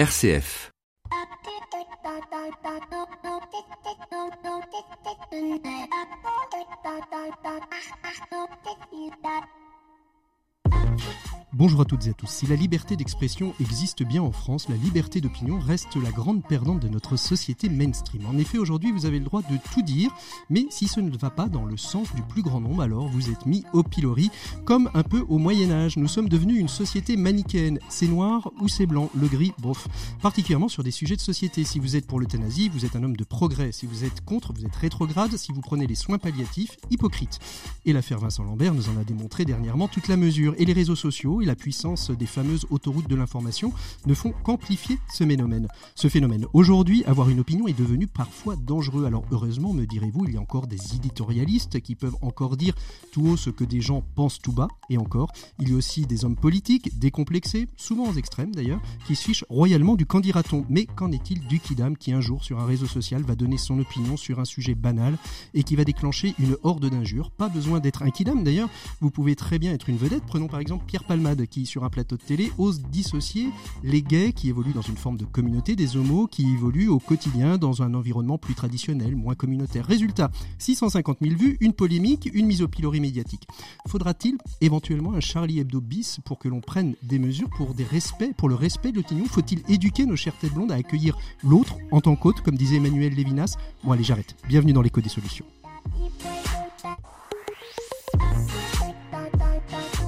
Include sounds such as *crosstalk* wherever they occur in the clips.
RCF. Bonjour à toutes et à tous. Si la liberté d'expression existe bien en France, la liberté d'opinion reste la grande perdante de notre société mainstream. En effet, aujourd'hui, vous avez le droit de tout dire, mais si ce ne va pas dans le sens du plus grand nombre, alors vous êtes mis au pilori, comme un peu au Moyen Âge. Nous sommes devenus une société manichéenne. C'est noir ou c'est blanc, le gris, bof. Particulièrement sur des sujets de société. Si vous êtes pour l'euthanasie, vous êtes un homme de progrès. Si vous êtes contre, vous êtes rétrograde. Si vous prenez les soins palliatifs, hypocrite. Et l'affaire Vincent Lambert nous en a démontré dernièrement toute la mesure. Et les réseaux sociaux et la puissance des fameuses autoroutes de l'information ne font qu'amplifier ce phénomène. Ce phénomène. Aujourd'hui, avoir une opinion est devenu parfois dangereux. Alors heureusement, me direz-vous, il y a encore des éditorialistes qui peuvent encore dire tout haut ce que des gens pensent tout bas, et encore. Il y a aussi des hommes politiques, décomplexés, souvent extrêmes d'ailleurs, qui se fichent royalement du candidaton. Mais qu'en est-il du Kidam qui un jour sur un réseau social va donner son opinion sur un sujet banal et qui va déclencher une horde d'injures? Pas besoin d'être un Kidam d'ailleurs, vous pouvez très bien être une vedette. Prenons par exemple Pierre Qui, sur un plateau de télé, ose dissocier les gays qui évoluent dans une forme de communauté des homos qui évoluent au quotidien dans un environnement plus traditionnel, moins communautaire. Résultat, 650 000 vues, une polémique, une mise au pilori médiatique. Faudra-t-il éventuellement un Charlie Hebdo bis pour que l'on prenne des mesures pour, des respects, pour le respect de l'opinion? Faut-il éduquer nos chères têtes blondes à accueillir l'autre en tant qu'hôte, comme disait Emmanuel Lévinas? Bon allez, j'arrête. Bienvenue dans l'écho des solutions.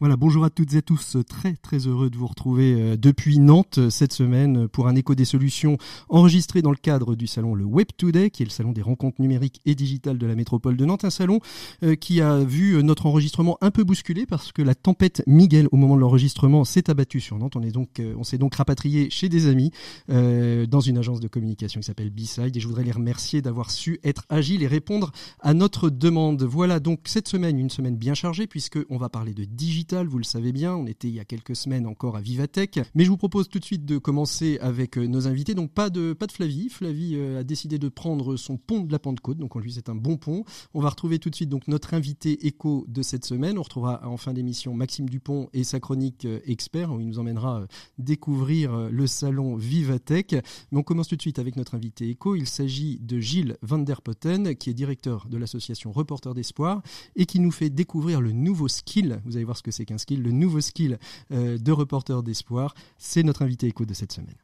Voilà, bonjour à toutes et à tous. Très très heureux de vous retrouver euh, depuis Nantes euh, cette semaine pour un écho des solutions enregistré dans le cadre du salon le Web Today, qui est le salon des rencontres numériques et digitales de la métropole de Nantes. Un salon euh, qui a vu notre enregistrement un peu bousculé parce que la tempête Miguel au moment de l'enregistrement s'est abattue sur Nantes. On est donc, on s'est donc rapatrié chez des amis dans une agence de communication qui s'appelle B-Side et je voudrais les remercier d'avoir su être agile et répondre à notre demande. Voilà donc cette semaine une semaine bien chargée puisque on va parler de digital vous le savez bien. On était il y a quelques semaines encore à Vivatech. Mais je vous propose tout de suite de commencer avec euh, nos invités. Donc pas de, pas de Flavie. Flavie euh, a décidé de prendre son pont de la Pentecôte. Donc on lui c'est un bon pont. On va retrouver tout de suite donc notre invité écho de cette semaine. On retrouvera en fin d'émission Maxime Dupont et sa chronique euh, expert où il nous emmènera découvrir le salon Vivatech. Mais on commence tout de suite avec notre invité écho. Il s'agit de Gilles Van der Potten qui est directeur de l'association Reporters d'Espoir et qui nous fait découvrir le nouveau skill. Vous allez voir ce que c'est c'est qu'un skill, le nouveau skill euh, de reporter d'espoir. C'est notre invité écho de cette semaine.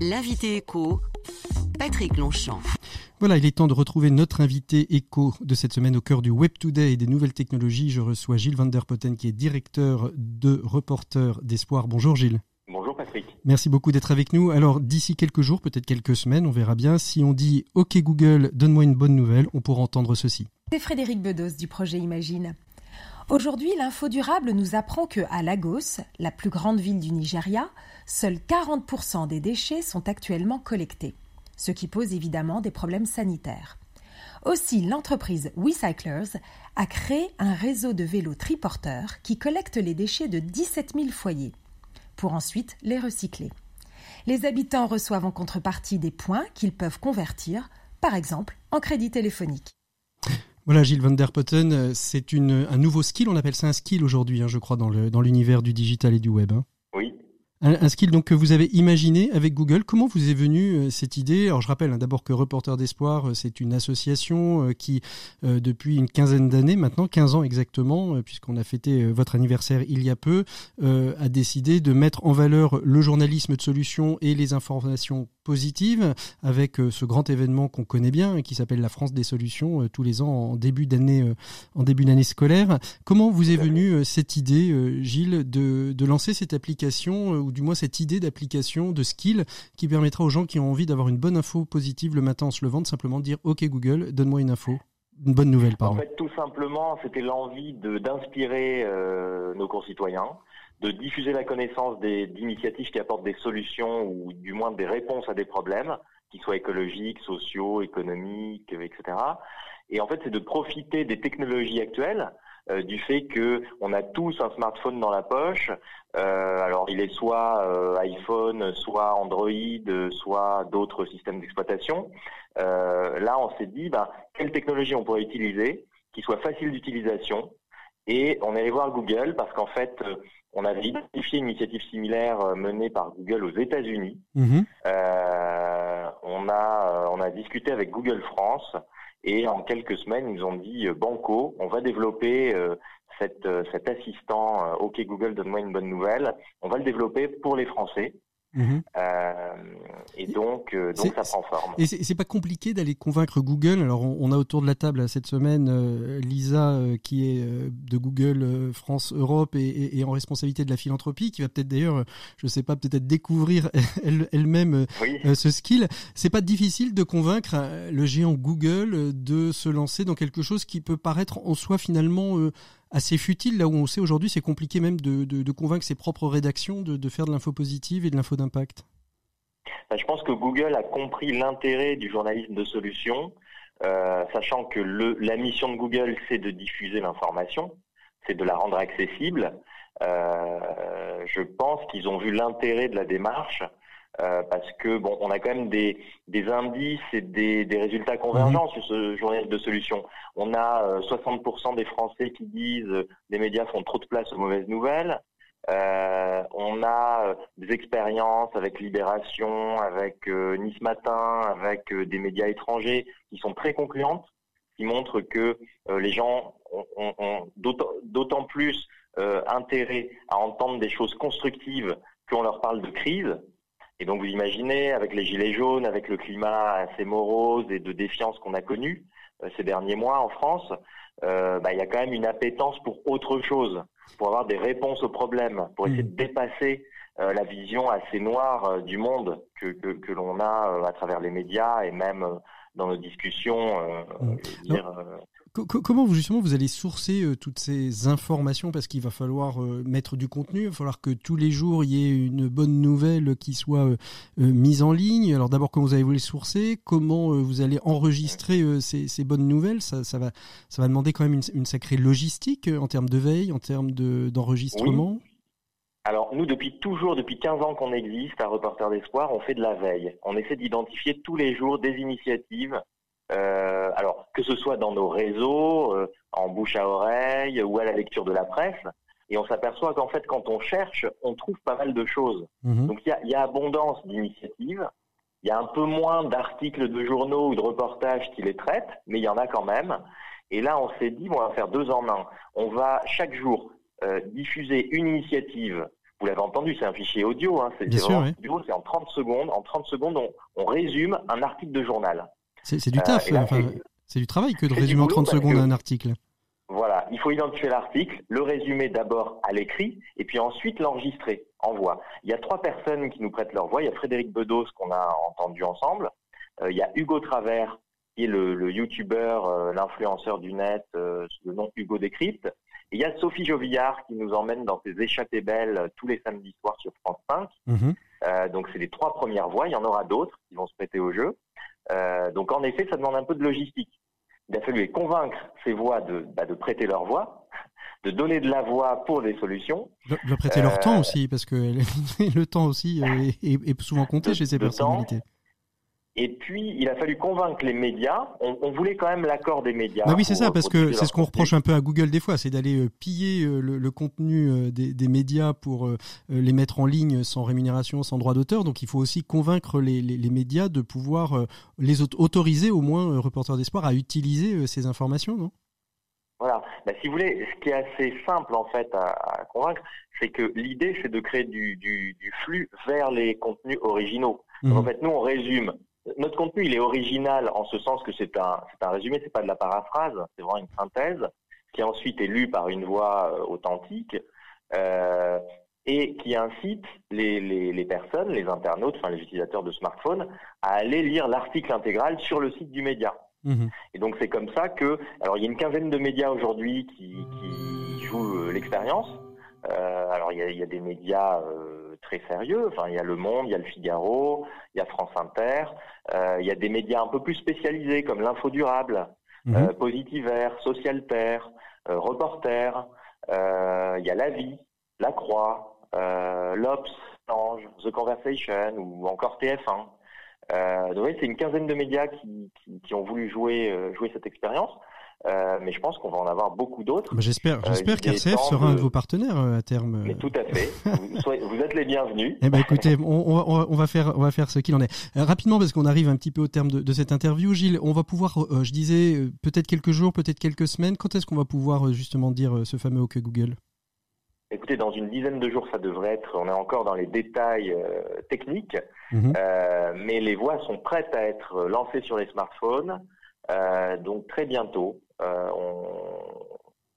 L'invité écho, Patrick Longchamp. Voilà, il est temps de retrouver notre invité écho de cette semaine au cœur du Web Today et des nouvelles technologies. Je reçois Gilles Van der Potten qui est directeur de Reporter d'Espoir. Bonjour Gilles. Bonjour Patrick. Merci beaucoup d'être avec nous. Alors d'ici quelques jours, peut-être quelques semaines, on verra bien. Si on dit OK Google, donne-moi une bonne nouvelle, on pourra entendre ceci. C'est Frédéric Bedos du projet Imagine. Aujourd'hui, l'info durable nous apprend que à Lagos, la plus grande ville du Nigeria, seuls 40% des déchets sont actuellement collectés, ce qui pose évidemment des problèmes sanitaires. Aussi, l'entreprise WeCyclers a créé un réseau de vélos triporteurs qui collecte les déchets de 17 000 foyers, pour ensuite les recycler. Les habitants reçoivent en contrepartie des points qu'ils peuvent convertir, par exemple, en crédit téléphonique. Voilà, Gilles Van der Potten, euh, c'est un nouveau skill, on appelle ça un skill aujourd'hui, hein, je crois, dans l'univers du digital et du web. Hein. Oui, un, skill donc que vous avez imaginé avec Google. Comment vous est venue euh, cette idée? Alors je rappelle hein, d'abord que Reporter d'Espoir, euh, c'est une association euh, qui, depuis une quinzaine d'années maintenant, 15 ans exactement, puisqu'on a fêté votre anniversaire il y a peu, a décidé de mettre en valeur le journalisme de solutions et les informations positives avec ce grand événement qu'on connaît bien qui s'appelle la France des solutions tous les ans en début d'année en début d'année scolaire. Comment vous est venue cette idée, Gilles, de, de lancer cette application ou du moins cette idée d'application, de skill qui permettra aux gens qui ont envie d'avoir une bonne info positive le matin en se levant de simplement dire OK Google, donne-moi une info. Une bonne nouvelle, pardon. En fait, tout simplement, c'était l'envie d'inspirer euh, nos concitoyens, de diffuser la connaissance d'initiatives qui apportent des solutions ou du moins des réponses à des problèmes, qu'ils soient écologiques, sociaux, économiques, etc. Et en fait, c'est de profiter des technologies actuelles du fait que on a tous un smartphone dans la poche. alors il est soit iPhone, soit Android, soit d'autres systèmes d'exploitation. là, on s'est dit, ben, quelle technologie on pourrait utiliser qui soit facile d'utilisation. Et on est allé voir Google parce qu'en fait, on avait identifié une initiative similaire euh, menée par Google aux États-Unis. Mhm. Euh, on a euh, on a discuté avec Google France et en quelques semaines ils ont dit Banco, on va développer cet assistant OK Google donne-moi une bonne nouvelle. On va le développer pour les Français. Mhm. Euh, et donc, euh, donc ça prend forme. Et c'est pas compliqué d'aller convaincre Google. Alors, on, a autour de la table cette semaine euh, Lisa, qui est de Google France Europe et, en responsabilité de la philanthropie, qui va peut-être d'ailleurs, je sais pas, peut-être découvrir *laughs* elle-même ce skill. C'est pas difficile de convaincre le géant Google de se lancer dans quelque chose qui peut paraître en soi finalement assez futile, là où on sait aujourd'hui c'est compliqué même de, de, convaincre ses propres rédactions de, de faire de l'info positive et de l'info d'impact bah, Je pense que Google a compris l'intérêt du journalisme de solution, euh, sachant que la mission de Google, c'est de diffuser l'information, c'est de la rendre accessible. Euh, je pense qu'ils ont vu l'intérêt de la démarche euh, parce que bon, on a quand même des, des indices et des, des résultats convergents mhm. sur ce journal de solutions. On a 60% euh, des Français qui disent euh, les médias font trop de place aux mauvaises nouvelles. Euh, on a des expériences avec Libération, avec Nice Matin, avec des médias étrangers qui sont très concluantes, qui montrent que les gens ont, ont, ont d'autant plus intérêt à entendre des choses constructives qu'on leur parle de crise et donc vous imaginez, avec les gilets jaunes, avec le climat assez morose et de défiance qu'on a connu euh, ces derniers mois en France, euh, bah, il y a quand même une appétence pour autre chose, pour avoir des réponses aux problèmes, pour essayer de mmh. dépasser euh, la vision assez noire du monde que, que, que l'on a à travers les médias et même dans nos discussions. Mmh. Dire, Comment vous justement vous allez sourcer euh, toutes ces informations? Parce qu'il va falloir euh, mettre du contenu, il va falloir que tous les jours il y ait une bonne nouvelle qui soit euh, mise en ligne. Alors d'abord comment vous allez vous les sourcer, comment vous allez enregistrer ces, bonnes nouvelles, ça, va ça va demander quand même une, sacrée logistique en termes de veille, en termes d'enregistrement. Alors nous, depuis toujours, depuis 15 ans qu'on existe à Reporter d'Espoir, on fait de la veille. On essaie d'identifier tous les jours des initiatives euh, alors que ce soit dans nos réseaux, euh, en bouche à oreille ou à la lecture de la presse, et on s'aperçoit qu'en fait, quand on cherche, on trouve pas mal de choses. Mhm. Donc il y a, y a, abondance d'initiatives. Il y a un peu moins d'articles de journaux ou de reportages qui les traitent, mais il y en a quand même. Et là, on s'est dit, bon, on va faire deux en un. On va chaque jour euh, diffuser une initiative. Vous l'avez entendu, c'est un fichier audio. Hein, c'est en 30 secondes. En 30 secondes, on, on résume un article de journal. C'est du euh, taf, c'est du travail que de résumer en 30 secondes un article. Voilà, il faut identifier l'article, le résumer d'abord à l'écrit et puis ensuite l'enregistrer en voix. Il y a trois personnes qui nous prêtent leur voix. Il y a Frédéric Bedos qu'on a entendu ensemble. Euh, il y a Hugo Travers qui est le, le youtubeur, euh, l'influenceur du net sous le nom Hugo Décrypte. Et il y a Sophie Jovillard qui nous emmène dans ses échappées belles tous les samedis soirs sur France 5. Mhm. donc c'est les trois premières voix. Il y en aura d'autres qui vont se prêter au jeu. Euh, donc en effet, ça demande un peu de logistique. Il a fallu les convaincre ces voix de, bah, de prêter leur voix, *laughs* de donner de la voix pour des solutions. De, prêter leur temps euh, aussi, parce que *laughs* le temps aussi euh, est, souvent compté chez ces personnalités. Et puis, il a fallu convaincre les médias. On, voulait quand même l'accord des médias. Bah oui, c'est ça, parce que c'est ce qu'on reproche un peu à Google des fois, c'est d'aller euh, piller euh, le, contenu euh, des, médias pour les mettre en ligne sans rémunération, sans droit d'auteur. Donc, il faut aussi convaincre les, médias de pouvoir les autoriser, au moins, Reporters d'Espoir, à utiliser ces informations, non? Voilà. Bah, si vous voulez, ce qui est assez simple en fait à, convaincre, c'est que l'idée c'est de créer du, flux vers les contenus originaux. Mmh. en fait, nous on résume notre contenu, il est original en ce sens que c'est un, c'est un résumé, c'est pas de la paraphrase, c'est vraiment une synthèse qui ensuite est lue par une voix euh, authentique euh, et qui incite les, les, les, personnes, les internautes, enfin les utilisateurs de smartphones, à aller lire l'article intégral sur le site du média. Mmh. Et donc c'est comme ça que, alors il y a une quinzaine de médias aujourd'hui qui, qui jouent euh, l'expérience. Euh, alors il y a, y a, des médias euh, très sérieux, enfin il y a Le Monde, il y a Le Figaro, il y a France Inter, euh, il y a des médias un peu plus spécialisés comme l'Info Durable, mhm. euh, Positiver, Social Terre, Reporter, il y a La Vie, La Croix, l'Obs, Ange, The Conversation ou encore TF1. Euh, donc c'est une quinzaine de médias qui, qui, qui ont voulu jouer, euh, jouer cette expérience. Euh, mais je pense qu'on va en avoir beaucoup d'autres. Bah, j'espère, euh, j'espère qu'RCF sera un de vos partenaires euh, à terme. Mais tout à fait. vous, soyez, vous, êtes les bienvenus. Eh ben, écoutez, on, on, on, va faire, on va faire ce qu'il en est. rapidement, parce qu'on arrive un petit peu au terme de, de, cette interview, Gilles, on va pouvoir, je disais, peut-être quelques jours, peut-être quelques semaines. Quand est-ce qu'on va pouvoir justement dire ce fameux OK Google? Écoutez, dans une dizaine de jours, ça devrait être. On est encore dans les détails techniques, mmh. euh, mais les voix sont prêtes à être lancées sur les smartphones. Euh, donc très bientôt, on,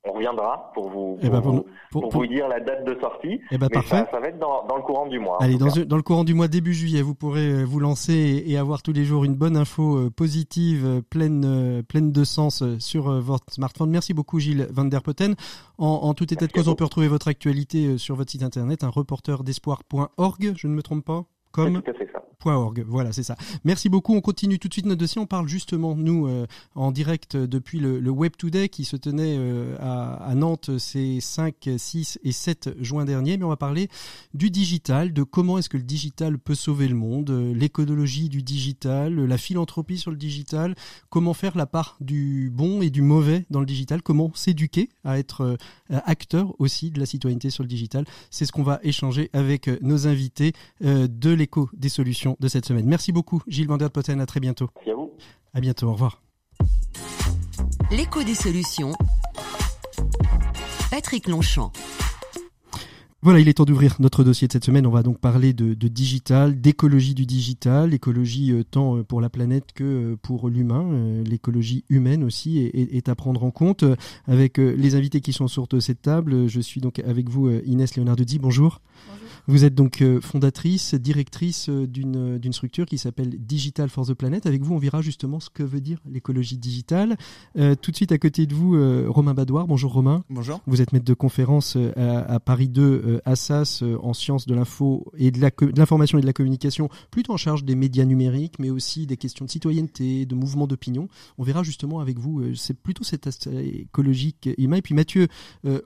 on reviendra pour vous, pour, eh ben pour, vous, pour, pour vous, dire la date de sortie. Eh ben mais. Ça, ça, va être dans, dans, le courant du mois. Allez, dans, dans, le courant du mois, début juillet, vous pourrez euh, vous lancer et, et avoir tous les jours une bonne info euh, positive, euh, pleine, pleine de sens sur votre smartphone. Merci beaucoup, Gilles Van der Poten. En, en tout état Merci de cause, on peut retrouver votre actualité sur votre site internet, un reporterdespoir.org, je ne me trompe pas? .org. Voilà, c'est ça. Merci beaucoup. On continue tout de suite notre dossier. On parle justement, nous, euh, en direct depuis le, le, Web Today qui se tenait euh, à, à, Nantes ces 5, 6 et 7 juin dernier. Mais on va parler du digital, de comment est-ce que le digital peut sauver le monde, euh, l'écologie du digital, la philanthropie sur le digital, comment faire la part du bon et du mauvais dans le digital, comment s'éduquer à être acteur aussi de la citoyenneté sur le digital. C'est ce qu'on va échanger avec nos invités de l'écho des solutions de cette semaine. Merci beaucoup Gilles Van der Poten, à très bientôt. Merci à vous. À bientôt, au revoir. L'écho des solutions. Patrick Longchamp. Voilà, il est temps d'ouvrir notre dossier de cette semaine. On va donc parler de, de digital, d'écologie du digital, écologie euh, tant euh, pour la planète que euh, pour l'humain. Euh, l'écologie humaine aussi est, est, est, à prendre en compte. Avec euh, les invités qui sont sur cette table, je suis donc avec vous Inès Leonardo-Di. Bonjour. Bonjour. Vous êtes donc fondatrice, directrice d'une d'une structure qui s'appelle Digital for the Planet. Avec vous, on verra justement ce que veut dire l'écologie digitale. Euh, tout de suite à côté de vous, euh, Romain Badoir. Bonjour Romain. Bonjour. Vous êtes maître de conférence à, à Paris 2, euh, Assas, en sciences de l'info et de l'information et de la communication, plutôt en charge des médias numériques, mais aussi des questions de citoyenneté, de mouvements d'opinion. On verra justement avec vous, c'est plutôt cet aspect écologique humain. Et puis Mathieu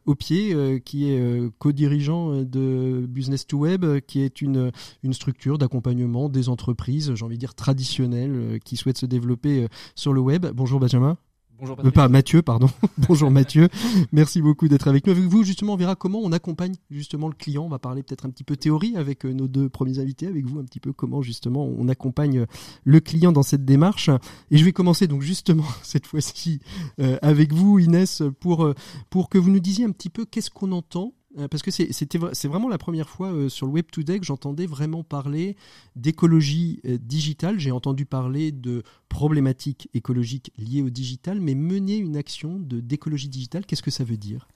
Aupier, qui est co-dirigeant de Business Web, qui est une, une structure d'accompagnement des entreprises, j'ai envie de dire traditionnelles, qui souhaitent se développer sur le web. Bonjour Benjamin. Bonjour Euh, pas Mathieu, pardon. *laughs* Bonjour Mathieu. Merci beaucoup d'être avec nous. Avec vous, justement, on verra comment on accompagne justement le client. On va parler peut-être un petit peu théorie avec euh, nos deux premiers invités, avec vous un petit peu comment justement on accompagne le client dans cette démarche. Et je vais commencer donc justement *laughs* cette fois-ci euh, avec vous, Inès, pour euh, pour que vous nous disiez un petit peu qu'est-ce qu'on entend parce que c'était c'est vraiment la première fois euh, sur le Web Today que j'entendais vraiment parler d'écologie euh, digitale. J'ai entendu parler de problématiques écologiques liées au digital, mais mener une action de d'écologie digitale, qu'est-ce que ça veut dire?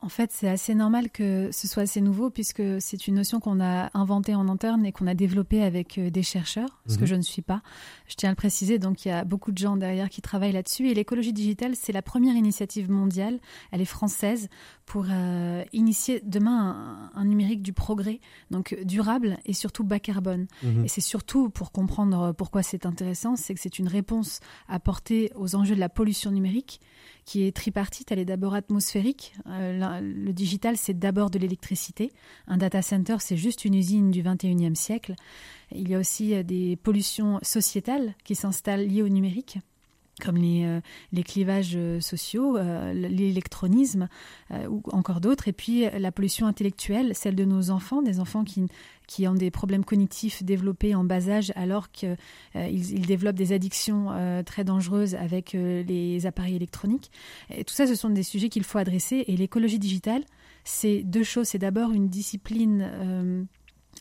En fait, c'est assez normal que ce soit assez nouveau puisque c'est une notion qu'on a inventée en interne et qu'on a développée avec euh, des chercheurs, ce mmh. que je ne suis pas. Je tiens à le préciser, donc il y a beaucoup de gens derrière qui travaillent là-dessus. Et l'écologie digitale, c'est la première initiative mondiale, elle est française, pour euh, initier demain un, un, numérique du progrès, donc durable et surtout bas carbone. Mmh. Et c'est surtout pour comprendre pourquoi c'est intéressant, c'est que c'est une réponse apportée aux enjeux de la pollution numérique qui est tripartite. Elle est d'abord atmosphérique. Euh, le digital, c'est d'abord de l'électricité. Un data center, c'est juste une usine du 21e siècle. Il y a aussi euh, des pollutions sociétales qui s'installent liées au numérique comme les, euh, les clivages sociaux, euh, l'électronisme euh, ou encore d'autres. Et puis la pollution intellectuelle, celle de nos enfants, des enfants qui, qui ont des problèmes cognitifs développés en bas âge alors qu'ils euh, ils développent des addictions euh, très dangereuses avec les appareils électroniques. Tout ça, ce sont des sujets qu'il faut adresser. Et l'écologie digitale, c'est deux choses. C'est d'abord une discipline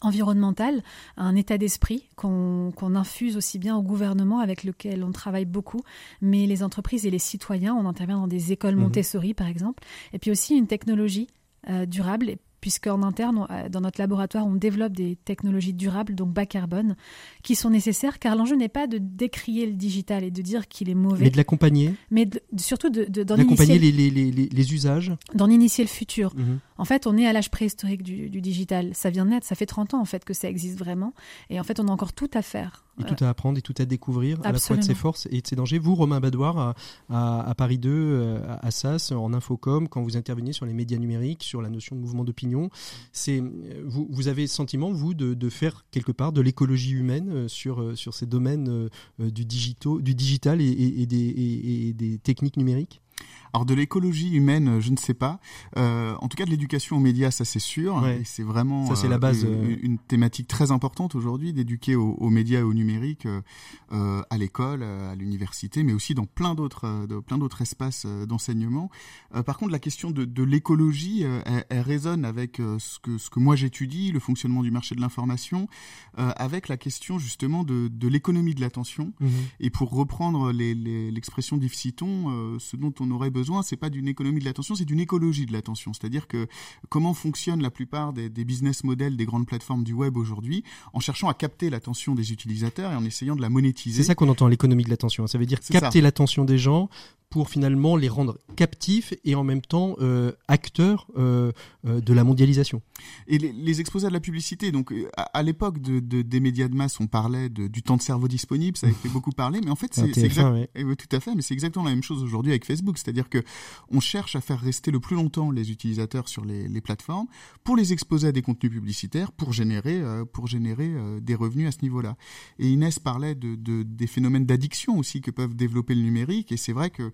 environnemental, un état d'esprit qu'on qu infuse aussi bien au gouvernement avec lequel on travaille beaucoup, mais les entreprises et les citoyens, on intervient dans des écoles Montessori mmh. par exemple, et puis aussi une technologie euh, durable puisqu'en interne, dans notre laboratoire, on développe des technologies durables, donc bas carbone, qui sont nécessaires, car l'enjeu n'est pas de décrier le digital et de dire qu'il est mauvais. Mais de l'accompagner. Mais de, surtout d'en de, D'accompagner les, les, les, les, usages. D'en initier le futur. Mmh. En fait, on est à l'âge préhistorique du, digital. Ça vient de naître, ça fait 30 ans en fait que ça existe vraiment. Et en fait, on a encore tout à faire. Et tout à apprendre et tout à découvrir, à la fois de ses forces et de ses dangers. Vous, Romain Badoir, à, Paris 2, euh, à, SAS, en Infocom, quand vous intervenez sur les médias numériques, sur la notion de mouvement d'opinion, c'est vous, vous avez le sentiment, vous, de, faire quelque part de l'écologie humaine euh, sur, sur ces domaines du, digito, du digital et, des, et des techniques numériques? Alors de l'écologie humaine, je ne sais pas. Euh, en tout cas, de l'éducation aux médias, ça c'est sûr. C'est vraiment ça, c'est la euh, base, une, euh. une, thématique très importante aujourd'hui d'éduquer aux, médias et au numérique euh, à l'école, à l'université, mais aussi dans plein d'autres, plein d'autres espaces d'enseignement. par contre, la question de, de l'écologie, elle, elle, résonne avec ce que ce que moi j'étudie, le fonctionnement du marché de l'information, avec la question justement de, de l'économie de l'attention. Mhm. Et pour reprendre l'expression les, d'Yves Citon, ce dont on aurait besoin besoin, c'est pas d'une économie de l'attention, c'est d'une écologie de l'attention. C'est-à-dire que comment fonctionnent la plupart des, business models des grandes plateformes du web aujourd'hui, en cherchant à capter l'attention des utilisateurs et en essayant de la monétiser. C'est ça qu'on entend l'économie de l'attention. Ça veut dire capter l'attention des gens pour finalement les rendre captifs et en même temps euh, acteurs euh, euh, de la mondialisation. Et les, exposés de la publicité, donc à, l'époque de, des médias de masse, on parlait du temps de cerveau disponible, ça a fait beaucoup parler, mais en fait c'est *laughs* exactement eh tout à fait, mais c'est exactement la même chose aujourd'hui avec Facebook, c'est-à-dire que on cherche à faire rester le plus longtemps les utilisateurs sur les, les plateformes pour les exposer à des contenus publicitaires, pour générer pour générer des revenus à ce niveau-là. Et Inès parlait de, de des phénomènes d'addiction aussi que peuvent développer le numérique, et c'est vrai que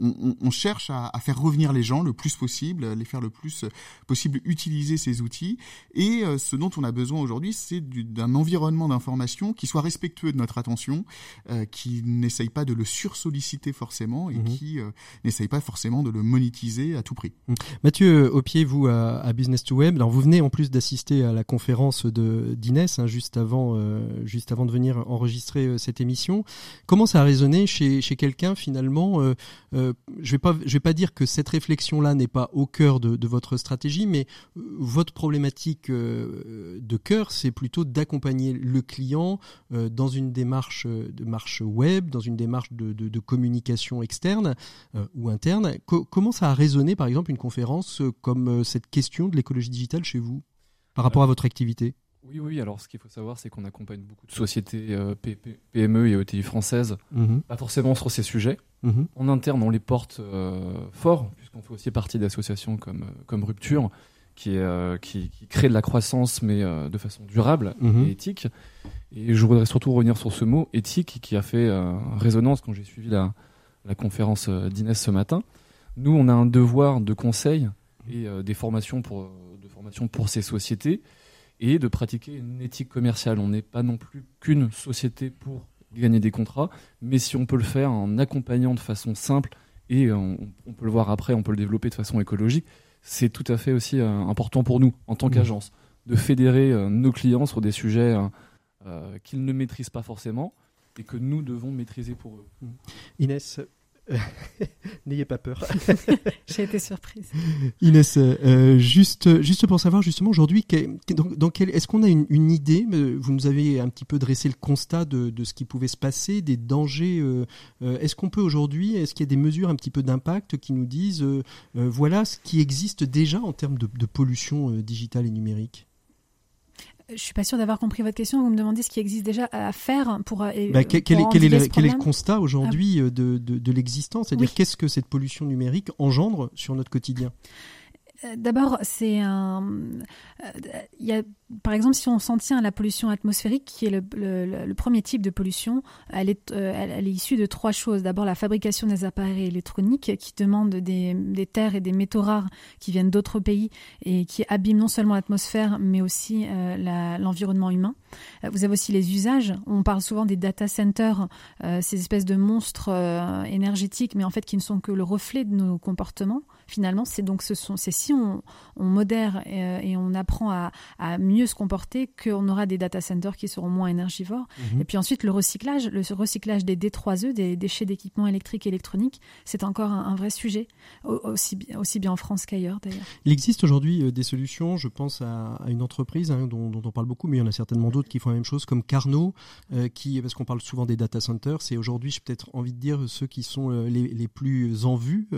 on, cherche à, faire revenir les gens le plus possible, les faire le plus possible utiliser ces outils. Et euh, ce dont on a besoin aujourd'hui, c'est d'un environnement d'information qui soit respectueux de notre attention, euh, qui n'essaye pas de le sursolliciter forcément et mhm. qui euh, n'essaye pas forcément de le monétiser à tout prix. Mhm. Mathieu Aupier, vous à, Business to Web, alors vous venez en plus d'assister à la conférence de d'Inès hein, juste avant juste avant de venir enregistrer cette émission. Comment ça a résonné chez, chez quelqu'un finalement euh, je vais pas, je vais pas dire que cette réflexion-là n'est pas au cœur de, votre stratégie, mais euh, votre problématique euh, de cœur, c'est plutôt d'accompagner le client dans une démarche de marche web, dans une démarche de, communication externe ou interne. comment ça a résonné, par exemple, une conférence comme cette question de l'écologie digitale chez vous par rapport à votre activité? Oui, oui. Alors, ce qu'il faut savoir, c'est qu'on accompagne beaucoup de sociétés PME et ETI françaises, mmh pas forcément sur ces sujets. Mhm. En interne, on les porte euh, fort, puisqu'on fait aussi partie d'associations comme, euh, comme Rupture, qui, euh, qui, qui, crée de la croissance, mais de façon durable mhm. et éthique. Et je voudrais surtout revenir sur ce mot éthique qui a fait résonance quand j'ai suivi la, la conférence d'Inès ce matin. Nous, on a un devoir de conseil et des formations pour, de formation pour ces sociétés et de pratiquer une éthique commerciale. On n'est pas non plus qu'une société pour gagner des contrats, mais si on peut le faire en accompagnant de façon simple et on, peut le voir après, on peut le développer de façon écologique, c'est tout à fait aussi euh, important pour nous en tant mmh. qu'agence de fédérer euh, nos clients sur des sujets euh, qu'ils ne maîtrisent pas forcément et que nous devons maîtriser pour eux. Inès, *laughs* N'ayez pas peur. *laughs* J'ai été surprise. Inès, euh, juste, juste pour savoir justement aujourd'hui, dans, quel, est-ce qu'on a une, idée euh, Vous nous avez un petit peu dressé le constat de, ce qui pouvait se passer, des dangers. Euh, est-ce qu'on peut aujourd'hui, est-ce qu'il y a des mesures un petit peu d'impact qui nous disent, voilà ce qui existe déjà en termes de pollution digitale et numérique? Je suis pas sûre d'avoir compris votre question. Vous me demandez ce qui existe déjà à faire pour. Bah, quel, est, quel, est le, quel, est, le, constat aujourd'hui ah. de, de, de l'existence? C'est-à-dire qu'est-ce que cette pollution numérique engendre sur notre quotidien? Euh, D'abord, c'est un. Euh, il y a par exemple, si on s'en tient à la pollution atmosphérique, qui est le, premier type de pollution, elle est, euh, elle, est, issue de trois choses. D'abord, la fabrication des appareils électroniques qui demandent des, terres et des métaux rares qui viennent d'autres pays et qui abîment non seulement l'atmosphère, mais aussi euh, l'environnement humain. Euh, vous avez aussi les usages. On parle souvent des data centers, ces espèces de monstres énergétiques, mais en fait qui ne sont que le reflet de nos comportements. Finalement, c'est donc ce sont, on, modère et, on apprend à mieux mieux se comporter qu'on aura des data centers qui seront moins énergivores. Mhm. Et puis ensuite, le recyclage, le recyclage des D3E, des déchets d'équipements électriques et électroniques, c'est encore un, vrai sujet, aussi, aussi bien en France qu'ailleurs d'ailleurs. Il existe aujourd'hui euh, des solutions, je pense à, une entreprise hein, dont, on parle beaucoup, mais il y en a certainement d'autres qui font la même chose, comme Carnot, euh, qui, parce qu'on parle souvent des data centers, c'est aujourd'hui, j'ai peut-être envie de dire, ceux qui sont euh, les, les, plus en vue,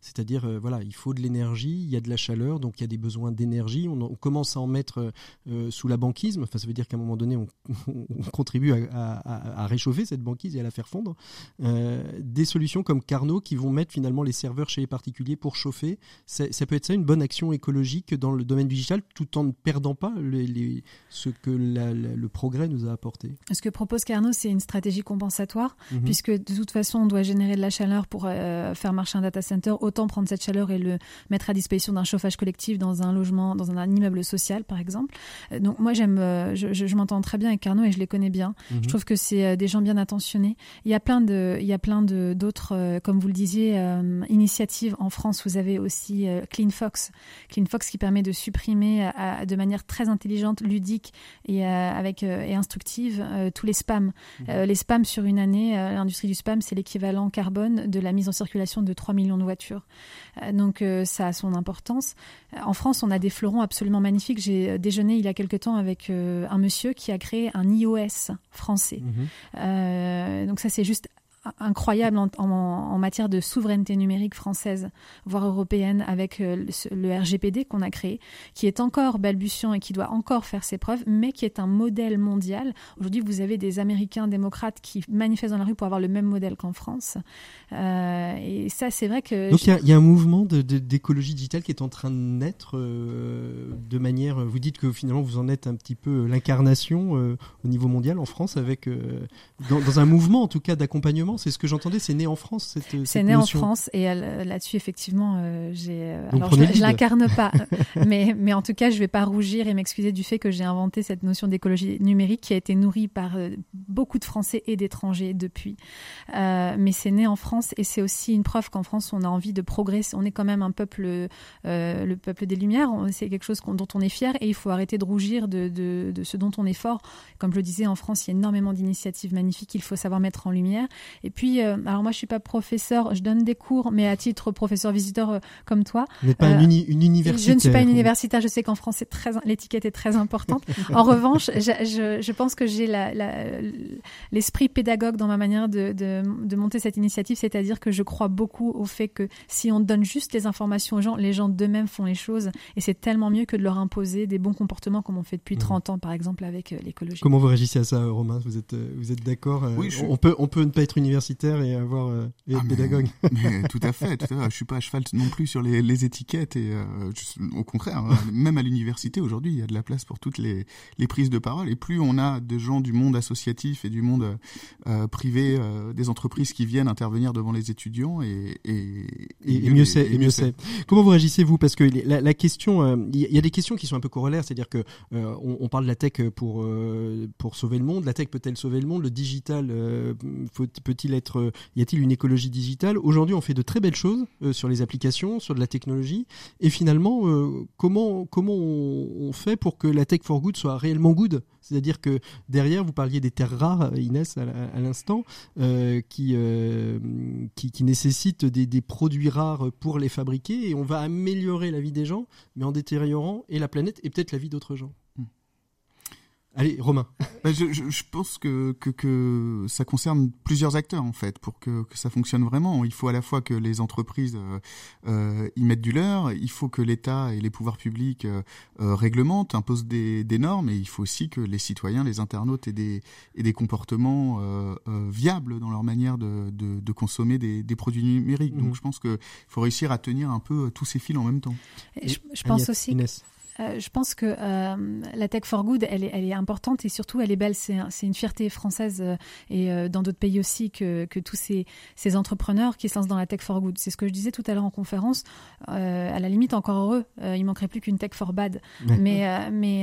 c'est-à-dire, voilà, il faut de l'énergie, il y a de la chaleur, donc il y a des besoins d'énergie, on, commence à en mettre sous la banquise, enfin, ça veut dire qu'à un moment donné, on, *laughs* contribue à, à, réchauffer cette banquise et à la faire fondre. des solutions comme Carnot qui vont mettre finalement les serveurs chez les particuliers pour chauffer, ça peut être ça une bonne action écologique dans le domaine digital tout en ne perdant pas les, ce que le progrès nous a apporté? Ce que propose Carnot, c'est une stratégie compensatoire, mhm. puisque de toute façon, on doit générer de la chaleur pour euh, faire marcher un data center. Autant prendre cette chaleur et le mettre à disposition d'un chauffage collectif dans un logement, dans un, immeuble social, par exemple. Euh, donc moi, j'aime, euh, je, m'entends très bien avec Carnot et je les connais bien. Mhm. Je trouve que c'est des gens bien attentionnés. Il y a plein de, il y a plein de d'autres, comme vous le disiez, initiatives en France. Vous avez aussi CleanFox, CleanFox qui permet de supprimer de manière très intelligente, ludique et euh, avec euh, et instructive euh, tous les spams. Mhm. les spams sur une année, l'industrie du spam, c'est l'équivalent carbone de la mise en circulation de 3 millions de voitures. donc ça a son importance. En France, on a des fleurons absolument magnifiques. J'ai déjeuné il y a quelque temps avec un monsieur qui a créé un iOS français. Mhm. donc ça, c'est juste incroyable en, matière de souveraineté numérique française, voire européenne, avec euh, le, RGPD qu'on a créé, qui est encore balbutiant et qui doit encore faire ses preuves, mais qui est un modèle mondial. Aujourd'hui, vous avez des Américains démocrates qui manifestent dans la rue pour avoir le même modèle qu'en France. Euh, et ça, c'est vrai que... Donc il y, a un mouvement d'écologie digitale qui est en train de naître euh, de manière... Vous dites que finalement, vous en êtes un petit peu l'incarnation au niveau mondial en France, avec dans un mouvement en tout cas d'accompagnement c'est ce que j'entendais, c'est né en France cette C'est né en France et euh, là-dessus effectivement euh, j'ai euh, alors je, je l'incarne *laughs* pas. Mais mais en tout cas, je vais pas rougir et m'excuser du fait que j'ai inventé cette notion d'écologie numérique qui a été nourrie par beaucoup de Français et d'étrangers depuis. mais c'est né en France et c'est aussi une preuve qu'en France, on a envie de progresser. On est quand même un peuple le peuple des lumières, c'est quelque chose dont on est fier et il faut arrêter de rougir de, de, de ce dont on est fort. Comme je le disais en France, il y a énormément d'initiatives magnifiques. Qu'il faut savoir mettre en lumière. et puis, euh, alors moi, je suis pas professeur, je donne des cours, mais à titre professeur visiteur euh, comme toi. Vous n'êtes pas une, euh, une, université. Je ne suis pas une universitaire. Je sais qu'en France, l'étiquette est très importante. *laughs* en revanche, je, je, pense que j'ai l'esprit pédagogue dans ma manière de, de, de monter cette initiative, c'est-à-dire que je crois beaucoup au fait que si on donne juste les informations aux gens, les gens d'eux-mêmes font les choses, et c'est tellement mieux que de leur imposer des bons comportements comme on fait depuis 30 mmh. ans, par exemple, avec l'écologie. Comment vous réagissez à ça, Romain? Vous êtes, vous êtes d'accord oui, on, peut, on peut ne pas être universitaire et avoir euh, ah, pédagogue. *laughs* Mais, *laughs* tout à fait, tout à fait. Je suis pas à cheval non plus sur les, les étiquettes et euh, au contraire, hein, *laughs* même à l'université aujourd'hui, il y a de la place pour toutes les, les prises de parole et plus on a de gens du monde associatif et du monde euh, privé, des entreprises qui viennent intervenir devant les étudiants et et, et, mieux c'est et mieux c'est. Comment vous réagissez vous? Parce que la, la question, il y a des questions qui sont un peu corollaires, c'est-à-dire que on, on, parle de la tech pour pour sauver le monde, la tech peut-elle sauver le monde, le digital être, y a-t-il une écologie digitale? Aujourd'hui, on fait de très belles choses euh, sur les applications, sur de la technologie, et finalement, euh, comment on, fait pour que la tech for good soit réellement good? C'est-à-dire que derrière, vous parliez des terres rares, Inès, à, l'instant, euh, qui, qui, nécessitent des, des produits rares pour les fabriquer, et on va améliorer la vie des gens, mais en détériorant et la planète et peut-être la vie d'autres gens. Allez, Romain. *laughs* Bah, je, je, pense que, que, que, ça concerne plusieurs acteurs en fait pour que, que, ça fonctionne vraiment. Il faut à la fois que les entreprises euh, euh y mettent du leur, il faut que l'État et les pouvoirs publics euh, réglementent, imposent des, des, normes, et il faut aussi que les citoyens, les internautes aient des, aient des comportements euh, viables dans leur manière de, de, de consommer des, des, produits numériques. Donc mmh. je pense qu'il faut réussir à tenir un peu tous ces fils en même temps. Et je, je pense aussi. Euh, je pense que euh, la tech for good, elle est, elle est, importante et surtout elle est belle. C'est une fierté française euh, et dans d'autres pays aussi que, que tous ces, ces, entrepreneurs qui se lancent dans la tech for good. C'est ce que je disais tout à l'heure en conférence. à la limite, encore heureux, il manquerait plus qu'une tech for bad. Mais, mais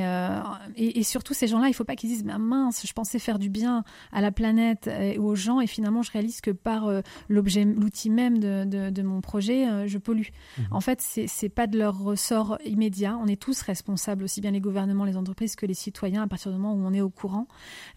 et, et, surtout ces gens-là, il faut pas qu'ils disent mince, je pensais faire du bien à la planète ou aux gens et finalement je réalise que par l'objet, l'outil même de, de, de, mon projet, je pollue. Mmh. En fait, c'est pas de leur ressort immédiat. On est tous responsables, aussi bien les gouvernements, les entreprises que les citoyens, à partir du moment où on est au courant.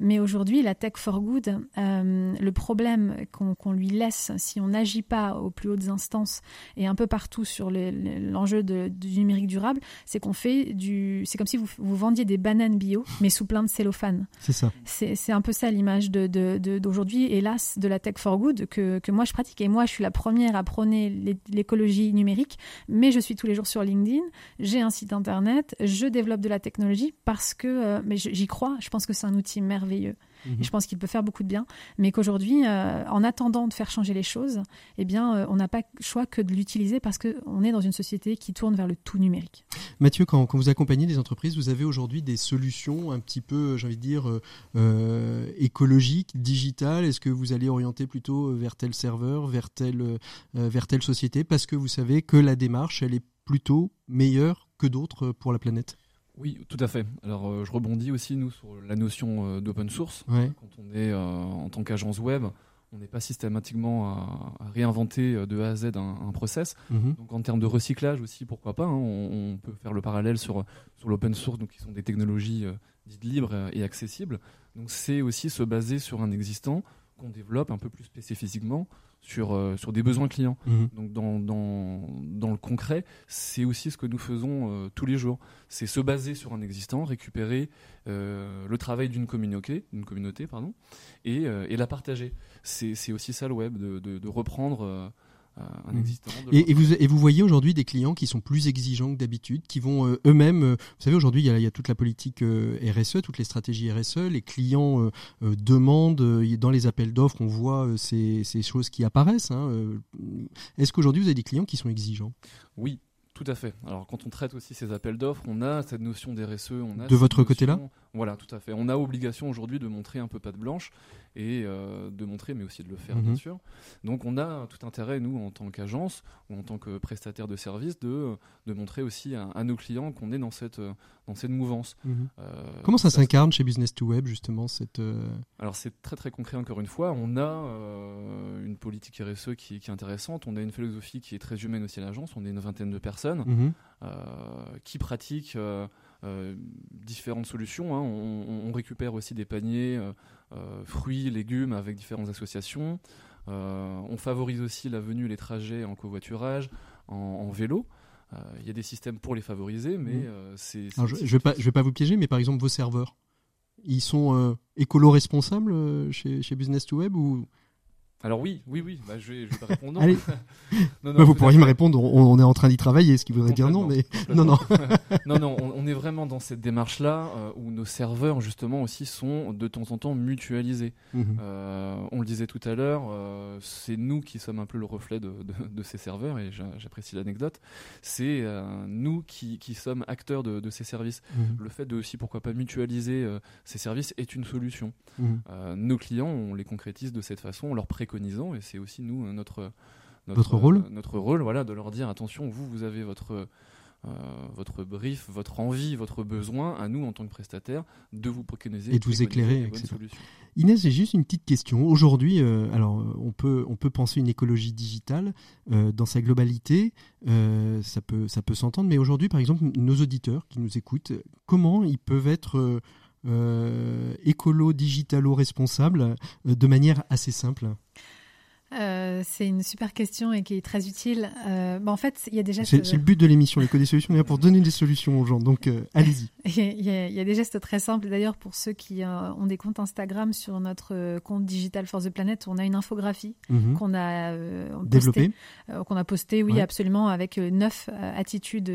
Mais aujourd'hui, la tech for good, euh, le problème qu'on lui laisse si on n'agit pas aux plus hautes instances et un peu partout sur l'enjeu du numérique durable, c'est qu'on fait du. C'est comme si vous, vous, vendiez des bananes bio, mais sous plein de cellophane. C'est ça. C'est un peu ça l'image d'aujourd'hui, de, de, hélas, de la tech for good que, que moi je pratique. Et moi, je suis la première à prôner l'écologie numérique, mais je suis tous les jours sur LinkedIn, j'ai un site internet, je développe de la technologie parce que euh, mais j'y crois, je pense que c'est un outil merveilleux. Et mhm. je pense qu'il peut faire beaucoup de bien, mais qu'aujourd'hui, euh, en attendant de faire changer les choses, eh bien, euh, on n'a pas choix que de l'utiliser parce qu'on est dans une société qui tourne vers le tout numérique. Mathieu, quand, quand vous accompagnez des entreprises, vous avez aujourd'hui des solutions un petit peu, j'ai envie de dire, écologiques, digitales? Est-ce que vous allez orienter plutôt vers tel serveur, vers telle, vers telle société, parce que vous savez que la démarche, elle est plutôt meilleure que d'autres pour la planète oui, tout à fait. Alors, euh, je rebondis aussi, nous, sur la notion euh, d'open source. Quand on est euh, en tant qu'agence web, on n'est pas systématiquement à, réinventer de A à Z un, process. Mhm. Donc, en termes de recyclage aussi, pourquoi pas, hein, on, peut faire le parallèle sur, sur l'open source, donc qui sont des technologies dites libres et accessibles. Donc, c'est aussi se baser sur un existant qu'on développe un peu plus spécifiquement sur, euh, sur des besoins clients. Mhm. Donc dans, dans, dans, le concret, c'est aussi ce que nous faisons euh, tous les jours. C'est se baser sur un existant, récupérer euh, le travail d'une communauté, d'une communauté pardon, et, et la partager. C'est aussi ça le web, de, de, de reprendre un mmh. existant. Et, vous, et, vous, voyez aujourd'hui des clients qui sont plus exigeants que d'habitude, qui vont euh, eux-mêmes. Euh, vous savez, aujourd'hui, il, y, a toute la politique euh, RSE, toutes les stratégies RSE. Les clients demandent, dans les appels d'offres, on voit ces, ces, choses qui apparaissent. Hein, Est-ce qu'aujourd'hui, vous avez des clients qui sont exigeants? Oui, tout à fait. Alors quand on traite aussi ces appels d'offres, on a cette notion d'RSE. On a de votre côté là Voilà, tout à fait. On a obligation aujourd'hui de montrer un peu patte blanche et euh, de montrer, mais aussi de le faire bien mhm. sûr. Donc on a tout intérêt, nous, en tant qu'agence ou en tant que prestataire de service, de, de montrer aussi à, nos clients qu'on est dans cette, dans cette mouvance. Mhm. Euh, Comment ça, s'incarne chez Business to Web justement cette euh, Alors c'est très très concret encore une fois. On a une politique RSE qui, qui, est intéressante. On a une philosophie qui est très humaine aussi à l'agence. On est une vingtaine de personnes Mhm. Qui pratiquent différentes solutions. Hein. On, récupère aussi des paniers fruits, légumes avec différentes associations. on favorise aussi la venue et les trajets en covoiturage, en, vélo. Il y a des systèmes pour les favoriser, mais mhm. c'est. Je ne vais, pas, je vais pas vous piéger, mais par exemple, vos serveurs, ils sont écolo-responsables chez, chez Business to Web ou alors oui, oui, oui, bah, je, vais, je vais pas répondre non. *laughs* non, vous pourriez me répondre, on, est en train d'y travailler, ce qui voudrait dire non, mais non, non. *laughs* non, non, on, est vraiment dans cette démarche-là euh, où nos serveurs justement aussi sont de temps en temps mutualisés. Mhm. Euh, on le disait tout à l'heure, euh, c'est nous qui sommes un peu le reflet de, de, ces serveurs et j'apprécie l'anecdote. C'est nous qui, qui, sommes acteurs de, de ces services. Mhm. Le fait de aussi pourquoi pas mutualiser ces services est une solution. Mhm. nos clients, on les concrétise de cette façon, on leur pré et c'est aussi nous euh, notre notre, rôle? euh, notre rôle voilà de leur dire attention vous vous avez votre euh, votre brief, votre envie, votre besoin, à nous en tant que prestataire, de vous préconiser et de vous éclairer avec Inès, j'ai juste une petite question. Aujourd'hui, alors on peut on peut penser une écologie digitale dans sa globalité, ça peut ça peut s'entendre, mais aujourd'hui, par exemple, nos auditeurs qui nous écoutent, comment ils peuvent être euh, écolo, digitalo responsable euh, de manière assez simple euh, c'est une super question et qui est très utile. Euh, bah en fait, il y a déjà. C'est le but de l'émission, les des solutions, est là pour donner des solutions aux gens. Donc, euh, *laughs* allez-y. il, y a des gestes très simples. D'ailleurs, pour ceux qui ont des comptes Instagram sur notre compte Digital for the Planet, on a une infographie mhm. qu'on a développée, qu'on a postée, oui, absolument, avec neuf attitudes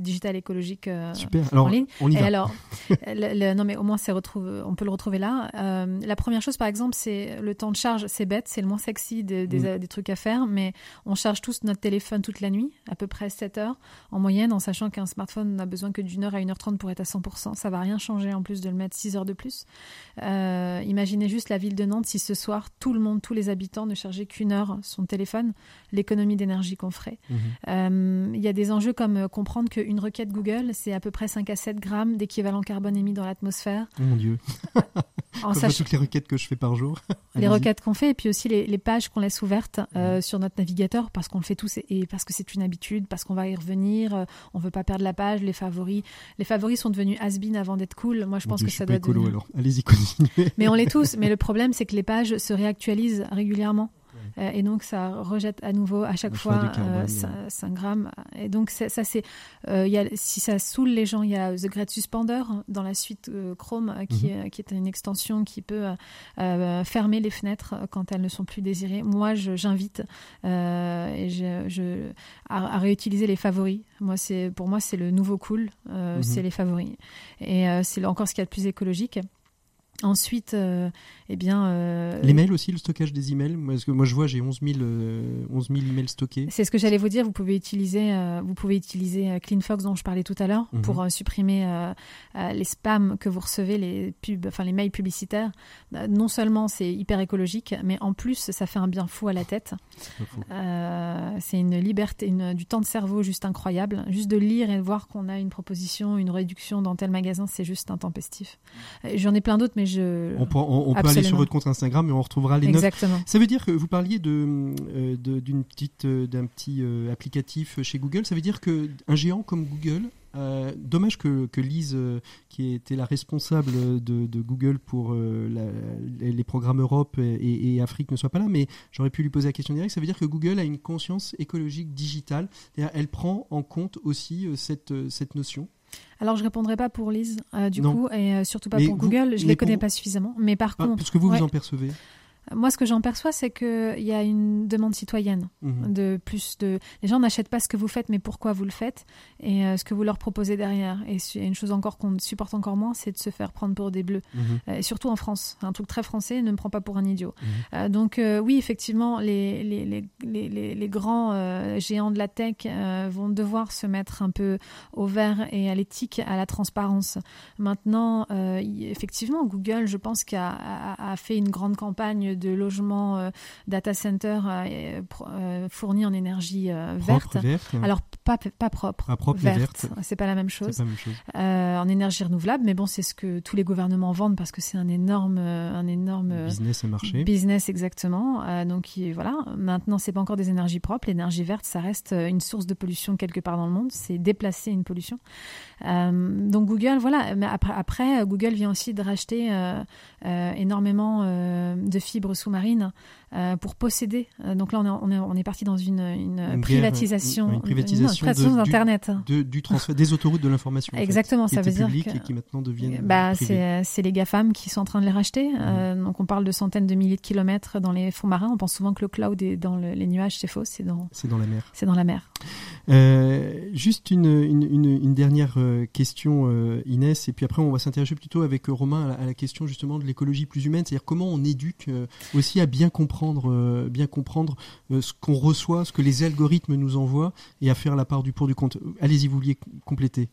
digitales écologiques super. Alors, en ligne. On y et alors, *laughs* non mais au moins, retrouve, on peut le retrouver là. la première chose, par exemple, c'est le temps de charge. C'est bête, c'est le moins sexy de Mm. des, trucs à faire, mais on charge tous notre téléphone toute la nuit, à peu près 7 heures en moyenne, en sachant qu'un smartphone n'a besoin que d'une heure à une heure trente pour être à 100%. Ça va rien changer en plus de le mettre 6 heures de plus. Euh, imaginez juste la ville de Nantes si ce soir tout le monde, tous les habitants ne chargeaient qu'une heure son téléphone, l'économie d'énergie qu'on ferait. Mm-hmm. Euh, il y a des enjeux comme euh, comprendre qu'une requête Google, c'est à peu près 5 à 7 grammes d'équivalent carbone émis dans l'atmosphère. mon Dieu. *laughs* En toutes les requêtes que je fais par jour. les requêtes qu'on fait et puis aussi les, pages qu'on laisse ouvertes euh, sur notre navigateur parce qu'on le fait tous et, parce que c'est une habitude, parce qu'on va y revenir. Euh, on veut pas perdre la page, les favoris. Les favoris sont devenus has-been avant d'être cool. Moi, je pense que ça doit être. alors. Allez-y, continuez. Mais on l'est *laughs* tous. Mais le problème, c'est que les pages se réactualisent régulièrement. Euh, et donc, ça rejette à nouveau à chaque fois 5, euh, grammes. Et donc, ça, c'est. Euh, si ça saoule les gens, il y a The Great Suspender dans la suite Chrome, qui, mhm. qui, est une extension qui peut fermer les fenêtres quand elles ne sont plus désirées. Moi, j'invite et je, à, réutiliser les favoris. Moi, pour moi, c'est le nouveau cool, mhm. c'est les favoris. Et c'est encore ce qu'il y a de plus écologique. Ensuite, euh, eh bien. Euh, les mails aussi, le stockage des emails. Moi, que moi je vois, j'ai 11 000, euh, 11 000 emails stockés. C'est ce que j'allais vous dire. Vous pouvez utiliser, euh, vous pouvez utiliser CleanFox dont je parlais tout à l'heure mhm. pour supprimer les spams que vous recevez, les pubs, enfin les mails publicitaires. non seulement c'est hyper écologique, mais en plus ça fait un bien fou à la tête. c'est une liberté, une, du temps de cerveau juste incroyable. Juste de lire et de voir qu'on a une proposition, une réduction dans tel magasin, c'est juste intempestif. J'en ai plein d'autres, mais on, peut, aller sur votre compte Instagram et on retrouvera les Exactement. notes. Ça veut dire que vous parliez de, euh, d'une petite, euh, d'un petit euh, applicatif chez Google. Ça veut dire que un géant comme Google dommage que, que Lise, qui était la responsable de, Google pour les programmes Europe et, Afrique, ne soit pas là, mais j'aurais pu lui poser la question directe. Ça veut dire que Google a une conscience écologique digitale. Elle prend en compte aussi cette, cette notion. Alors, je répondrai pas pour Lise, euh, du coup, et euh, surtout pas pour Google. Je les connais pas suffisamment. Mais par contre. Parce que vous, vous en percevez moi, ce que j'en perçois, c'est qu'il y a une demande citoyenne mhm. de plus de. Les gens n'achètent pas ce que vous faites, mais pourquoi vous le faites et euh, ce que vous leur proposez derrière. Et une chose encore qu'on supporte encore moins, c'est de se faire prendre pour des bleus. Mhm. Euh, et surtout en France, un truc très français ne me prend pas pour un idiot. Mhm. Euh, donc oui, effectivement, les les, les, les, grands géants de la tech vont devoir se mettre un peu au vert et à l'éthique, à la transparence. Maintenant, effectivement, Google, je pense, qu'a a, a fait une grande campagne de logements euh, data center euh, euh, fournis en énergie verte. Alors pas, pas propre, pas propre verte. C'est pas la même chose. en énergie renouvelable, mais bon, c'est ce que tous les gouvernements vendent parce que c'est un énorme, un énorme business et marché. Business exactement. donc voilà. Maintenant, c'est pas encore des énergies propres. L'énergie verte, ça reste une source de pollution quelque part dans le monde. C'est déplacer une pollution. donc Google, voilà. Mais après, après, Google vient aussi de racheter énormément de fibres sous-marine euh, pour posséder. Euh, donc là, on est, on est, parti dans une, une, privatisation, une privatisation, d'Internet. du transfert des autoroutes de l'information. Exactement, ça veut dire que, et qui maintenant deviennent. Bah, c'est les GAFAM qui sont en train de les racheter. Euh, mhm. donc on parle de centaines de milliers de kilomètres dans les fonds marins. On pense souvent que le cloud est dans les nuages, c'est faux, c'est dans. C'est dans la mer. C'est dans la mer. Juste une, dernière question, Inès, et puis après on va s'intéresser plutôt avec Romain à la, question justement de l'écologie plus humaine, c'est-à-dire comment on éduque aussi à bien comprendre, euh, bien comprendre euh, ce qu'on reçoit, ce que les algorithmes nous envoient et à faire la part du pour du compte. Allez-y, vous vouliez compléter.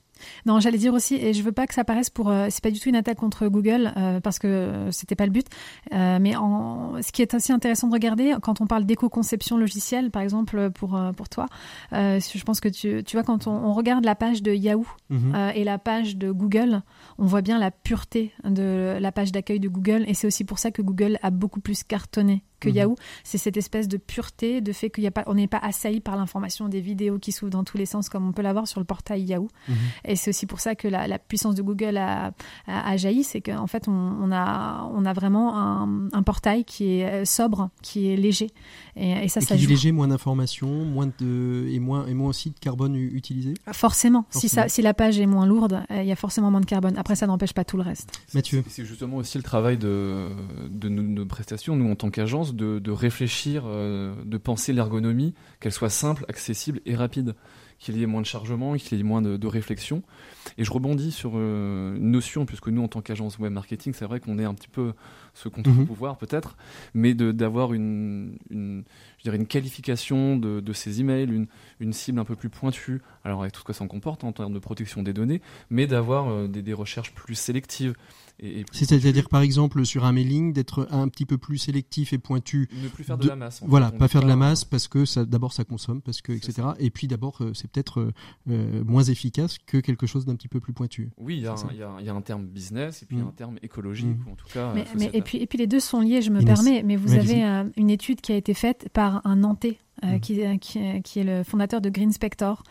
Non, j'allais dire aussi, et je veux pas que ça paraisse pour, euh, c'est pas du tout une attaque contre Google euh, parce que euh, c'était pas le but. mais en, ce qui est aussi intéressant de regarder quand on parle d'éco-conception logicielle, par exemple pour pour toi, je pense que tu, tu vois quand on, regarde la page de Yahoo mhm. et la page de Google, on voit bien la pureté de la page d'accueil de Google, et c'est aussi pour ça que Google a beaucoup plus cartonné que mhm. Yahoo. C'est cette espèce de pureté, de fait qu'il a pas, on n'est pas assailli par l'information des vidéos qui s'ouvrent dans tous les sens comme on peut l'avoir sur le portail Yahoo. Mhm. Et c'est aussi pour ça que la, puissance de Google a, a, jailli, c'est qu'en fait, on, a, on a vraiment un, portail qui est euh, sobre, qui est léger. Et, ça, ça qui est léger, moins d'informations, moins de, et, moins, et moins aussi de carbone utilisé? Forcément. Si, ça, si la page est moins lourde, euh, il y a forcément moins de carbone. Après, ça n'empêche pas tout le reste. Mathieu C'est justement aussi le travail de, de nos, prestations, nous, en tant qu'agence, de, de réfléchir, euh, de penser l'ergonomie, qu'elle soit simple, accessible et rapide qu'il y ait moins de chargement, qu'il y ait moins de, réflexion. Et je rebondis sur euh, une notion, puisque nous, en tant qu'agence web marketing, c'est vrai qu'on est un petit peu ce contre-pouvoir mhm. peut-être, mais d'avoir une, une, je dirais une qualification de, de ces emails, une, une, cible un peu plus pointue, alors avec tout ce que ça en comporte en termes de protection des données, mais d'avoir euh, des, des recherches plus sélectives. C'est-à-dire, par exemple, sur un mailing, d'être un petit peu plus sélectif et pointu. Ne plus faire de, la masse. Voilà, pas faire de la masse parce que ça, d'abord ça consomme, parce que, etc. Et puis d'abord, euh, c'est peut-être moins efficace que quelque chose d'un petit peu plus pointu. Oui, il y, a un terme business et puis mm. un terme écologique, mm. en tout cas. Mais, et, puis, et puis les deux sont liés, je me permets, mais vous avez une étude qui a été faite par un Nantais euh, qui, euh, qui, euh, qui, est le fondateur de Green Spector,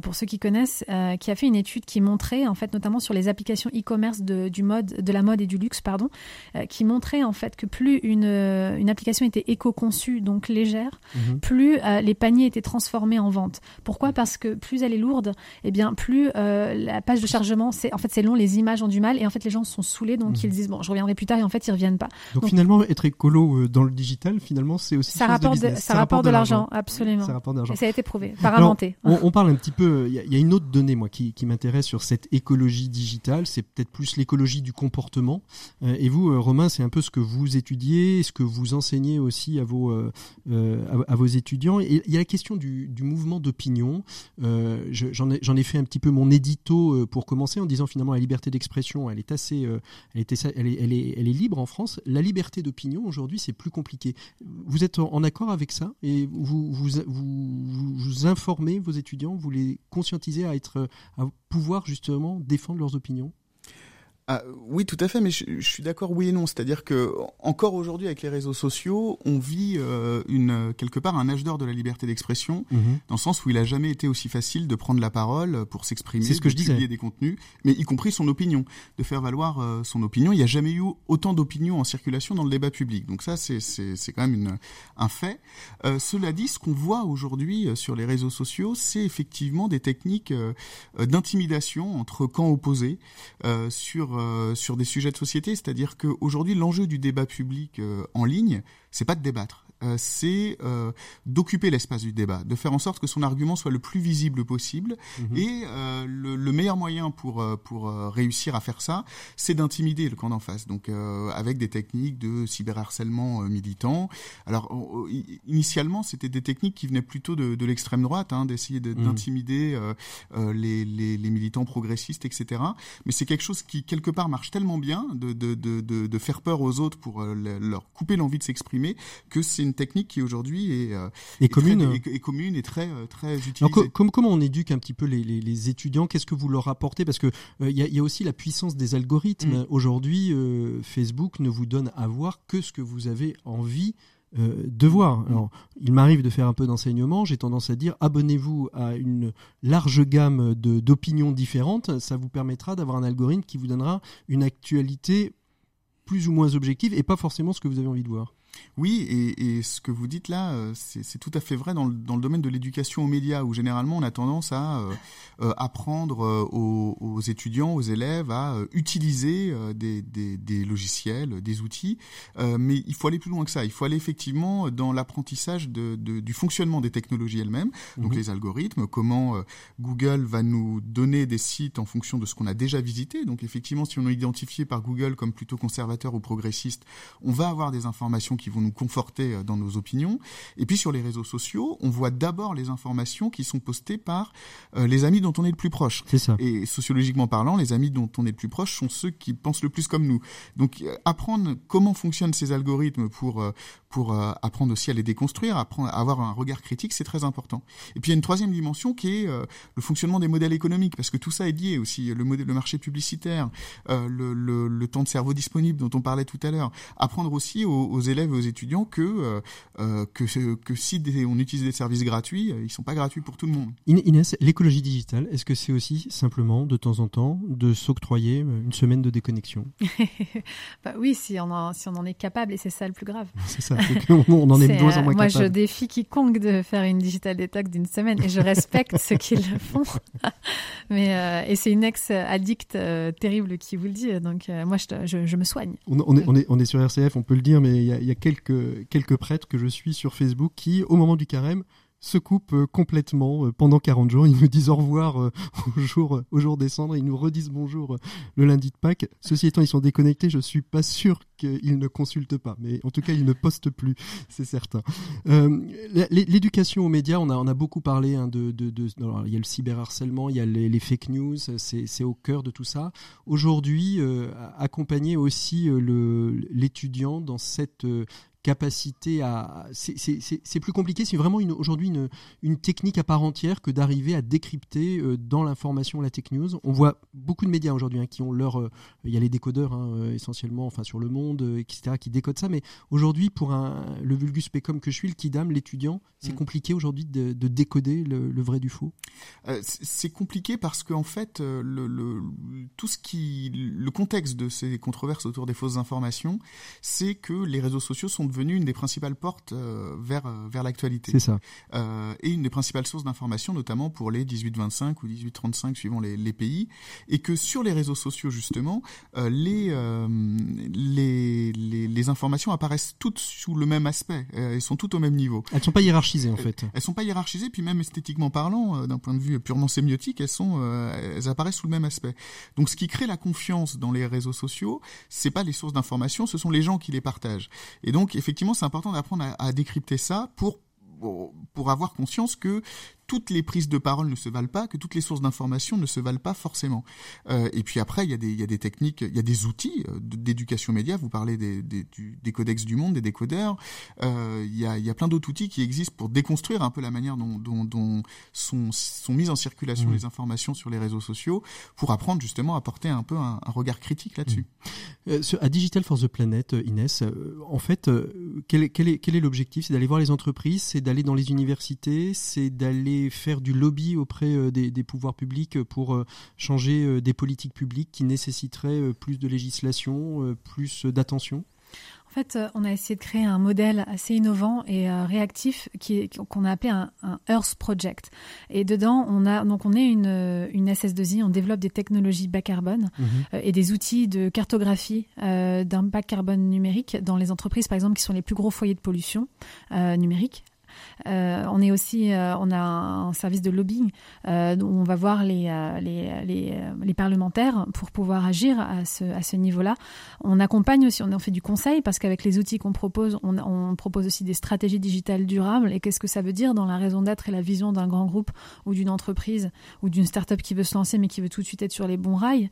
pour ceux qui connaissent, qui a fait une étude qui montrait, en fait, notamment sur les applications e-commerce de, du mode, de la mode et du luxe, pardon, qui montrait en fait que plus une, une application était éco-conçue, donc légère, mm-hmm. plus les paniers étaient transformés en vente. Pourquoi? Parce que plus elle est lourde, et eh bien plus la page de chargement, c'est en fait c'est long, les images ont du mal, et en fait les gens sont saoulés, donc ils disent bon, je reviendrai plus tard, et en fait ils reviennent pas. Donc, finalement, être écolo dans le digital, finalement, c'est aussi ça rapporte, de, ça, rapporte de l'argent absolument. Ça rapporte d'argent. Et ça a été prouvé, par inventé. On, parle un petit peu. Il y, a une autre donnée, moi, qui, m'intéresse sur cette écologie digitale. C'est peut-être plus l'écologie du comportement. Euh, et vous, euh, Romain, c'est un peu ce que vous étudiez, ce que vous enseignez aussi à vos, euh, à, vos étudiants. Et il y a la question du, mouvement d'opinion. J'en ai, ai, fait un petit peu mon édito pour commencer en disant finalement la liberté d'expression, elle est assez, elle, est, elle, est, elle, est, elle est libre en France. La liberté d'opinion aujourd'hui, c'est plus compliqué. Vous êtes en accord avec ça? Et vous vous, vous, informez vos étudiants, vous les conscientisez à, être, à pouvoir justement défendre leurs opinions ah, oui, tout à fait, mais je, suis d'accord, oui et non. C'est-à-dire que encore aujourd'hui, avec les réseaux sociaux, on vit euh, une quelque part un âge d'or de la liberté d'expression, mhm. dans le sens où il a jamais été aussi facile de prendre la parole pour s'exprimer, ce que de je publier des contenus, mais y compris son opinion, de faire valoir euh, son opinion. Il n'y a jamais eu autant d'opinions en circulation dans le débat public. Donc ça, c'est c'est quand même une, un fait. Euh, cela dit, ce qu'on voit aujourd'hui euh, sur les réseaux sociaux, c'est effectivement des techniques d'intimidation entre camps opposés sur euh, sur des sujets de société, c'est-à-dire qu'aujourd'hui l'enjeu du débat public euh, en ligne, c'est pas de débattre, euh, c'est euh, d'occuper l'espace du débat, de faire en sorte que son argument soit le plus visible possible. Mhm. Et euh, le, meilleur moyen pour pour réussir à faire ça, c'est d'intimider le camp d'en face. Donc avec des techniques de cyberharcèlement militant. Alors initialement, c'était des techniques qui venaient plutôt de, de l'extrême droite, hein, d'essayer mhm. d'intimider les, les, les, militants progressistes, etc. Mais c'est quelque chose qui quelque part marche tellement bien de de, de, de, faire peur aux autres pour leur couper l'envie de s'exprimer que c'est une technique qui aujourd'hui est, euh, commune, très, commune et très euh, très utilisée. comment on éduque un petit peu les, étudiants? Qu'est-ce que vous leur apportez? Parce que euh, il y, a aussi la puissance des algorithmes. Mm. Aujourd'hui, Facebook ne vous donne à voir que ce que vous avez envie de voir. Mm. Alors, il m'arrive de faire un peu d'enseignement, j'ai tendance à dire abonnez-vous à une large gamme d'opinions différentes, ça vous permettra d'avoir un algorithme qui vous donnera une actualité plus ou moins objective et pas forcément ce que vous avez envie de voir. Oui, et, et, ce que vous dites là, euh, c'est tout à fait vrai dans le, dans le domaine de l'éducation aux médias, où généralement on a tendance à euh, euh apprendre aux, aux, étudiants, aux élèves à utiliser des, des, des, logiciels, des outils, mais il faut aller plus loin que ça. Il faut aller effectivement dans l'apprentissage de, de, du fonctionnement des technologies elles-mêmes, donc mhm. les algorithmes, comment Google va nous donner des sites en fonction de ce qu'on a déjà visité. Donc effectivement, si on est identifié par Google comme plutôt conservateur ou progressiste, on va avoir des informations qui qui vont nous conforter euh, dans nos opinions. Et puis sur les réseaux sociaux, on voit d'abord les informations qui sont postées par euh, les amis dont on est le plus proche. C'est ça. Et sociologiquement parlant, les amis dont on est le plus proche sont ceux qui pensent le plus comme nous. Donc euh, apprendre comment fonctionnent ces algorithmes pour pour apprendre aussi à les déconstruire, apprendre à avoir un regard critique, c'est très important. Et puis il y a une troisième dimension qui est le fonctionnement des modèles économiques, parce que tout ça est lié aussi. Le modèle, le marché publicitaire, le, le, le, temps de cerveau disponible dont on parlait tout à l'heure. Apprendre aussi aux, aux élèves aux étudiants que euh, euh, que, que si on utilise des services gratuits, euh, ils sont pas gratuits pour tout le monde. Inès, l'écologie digitale, est-ce que c'est aussi simplement de temps en temps de s'octroyer une semaine de déconnexion? *laughs* Bah Oui, si on, en, si on en est capable, et c'est ça le plus grave. C'est ça, *laughs* on en est, de moins en moins Moi, je défie quiconque de faire une digital detox d'une semaine, et je respecte ceux qui le font. *laughs* Mais, et c'est une ex-addict terrible qui vous le dit, donc moi, je, je, me soigne. On, on, est, on, est, on est sur RCF, on peut le dire, mais il y a, y a quelques, quelques prêtres que je suis sur Facebook qui, au moment du carême, se coupent euh, complètement euh, pendant 40 jours. Ils nous disent au revoir euh, *laughs* au jour, des cendres. Ils nous redisent bonjour le lundi de Pâques. Ceci étant, ils sont déconnectés. Je suis pas sûr qu'ils ne consultent pas. Mais en tout cas, ils ne postent plus. *laughs* C'est certain. L'éducation aux médias, on a, beaucoup parlé hein, de il y a le cyberharcèlement, il y a les, fake news. C'est au cœur de tout ça. Aujourd'hui, accompagner aussi l'étudiant dans cette capacité à. C'est plus compliqué. C'est vraiment aujourd'hui une, une, technique à part entière que d'arriver à décrypter euh, dans l'information la tech news. On voit beaucoup de médias aujourd'hui hein, qui ont leur. Euh, il y a les décodeurs hein, essentiellement, enfin sur le monde, etc., qui décodent ça. Mais aujourd'hui, pour un, le vulgus pecum que je suis, le kidam, l'étudiant, c'est mm. compliqué aujourd'hui de, de, décoder le, le, vrai du faux. c'est compliqué parce qu'en fait, le, le, tout ce qui, le contexte de ces controverses autour des fausses informations, c'est que les réseaux sociaux sont devenus une des principales portes euh, vers euh, vers l'actualité. C'est ça. Euh, et une des principales sources d'information, notamment pour les 18-25 ou 18-35 suivant les, les, pays, et que sur les réseaux sociaux justement, les, les, les les informations apparaissent toutes sous le même aspect, elles sont toutes au même niveau. Elles sont pas hiérarchisées en fait. Elles, sont pas hiérarchisées, puis même esthétiquement parlant, d'un point de vue purement sémiotique, elles sont elles apparaissent sous le même aspect. Donc ce qui crée la confiance dans les réseaux sociaux, c'est pas les sources d'information, ce sont les gens qui les partagent. Et donc effectivement, c'est important d'apprendre à, décrypter ça pour avoir conscience que toutes les prises de parole ne se valent pas, que toutes les sources d'information ne se valent pas forcément. Euh, et puis après, il y, a des, il y a des techniques, il y a des outils euh, d'éducation média. Vous parlez des, des, des, codex du monde, des décodeurs. Euh, il, y a, il y a plein d'autres outils qui existent pour déconstruire un peu la manière dont, dont, dont sont, sont mises en circulation mmh. les informations sur les réseaux sociaux, pour apprendre justement à porter un peu un, regard critique là-dessus. Mmh. Euh, à Digital for the Planet, euh, Inès, en fait, quel, quel est quel est l'objectif? C'est d'aller voir les entreprises, c'est d'aller dans les universités, c'est d'aller faire du lobby auprès euh, des, pouvoirs publics pour euh, changer euh, des politiques publiques qui nécessiteraient plus de législation, plus d'attention? En fait, on a essayé de créer un modèle assez innovant et réactif qui qu'on a appelé un, Earth Project. Et dedans, on a donc on est une, une SS2I, on développe des technologies bas carbone mhm. et des outils de cartographie d'impact carbone numérique dans les entreprises, par exemple, qui sont les plus gros foyers de pollution numérique. Euh, on est aussi, euh, on a un service de lobbying euh, où on va voir les, parlementaires pour pouvoir agir à ce, niveau-là. On accompagne aussi, on fait du conseil parce qu'avec les outils qu'on propose, on, on, propose aussi des stratégies digitales durables. Et qu'est-ce que ça veut dire dans la raison d'être et la vision d'un grand groupe ou d'une entreprise ou d'une start-up qui veut se lancer mais qui veut tout de suite être sur les bons rails?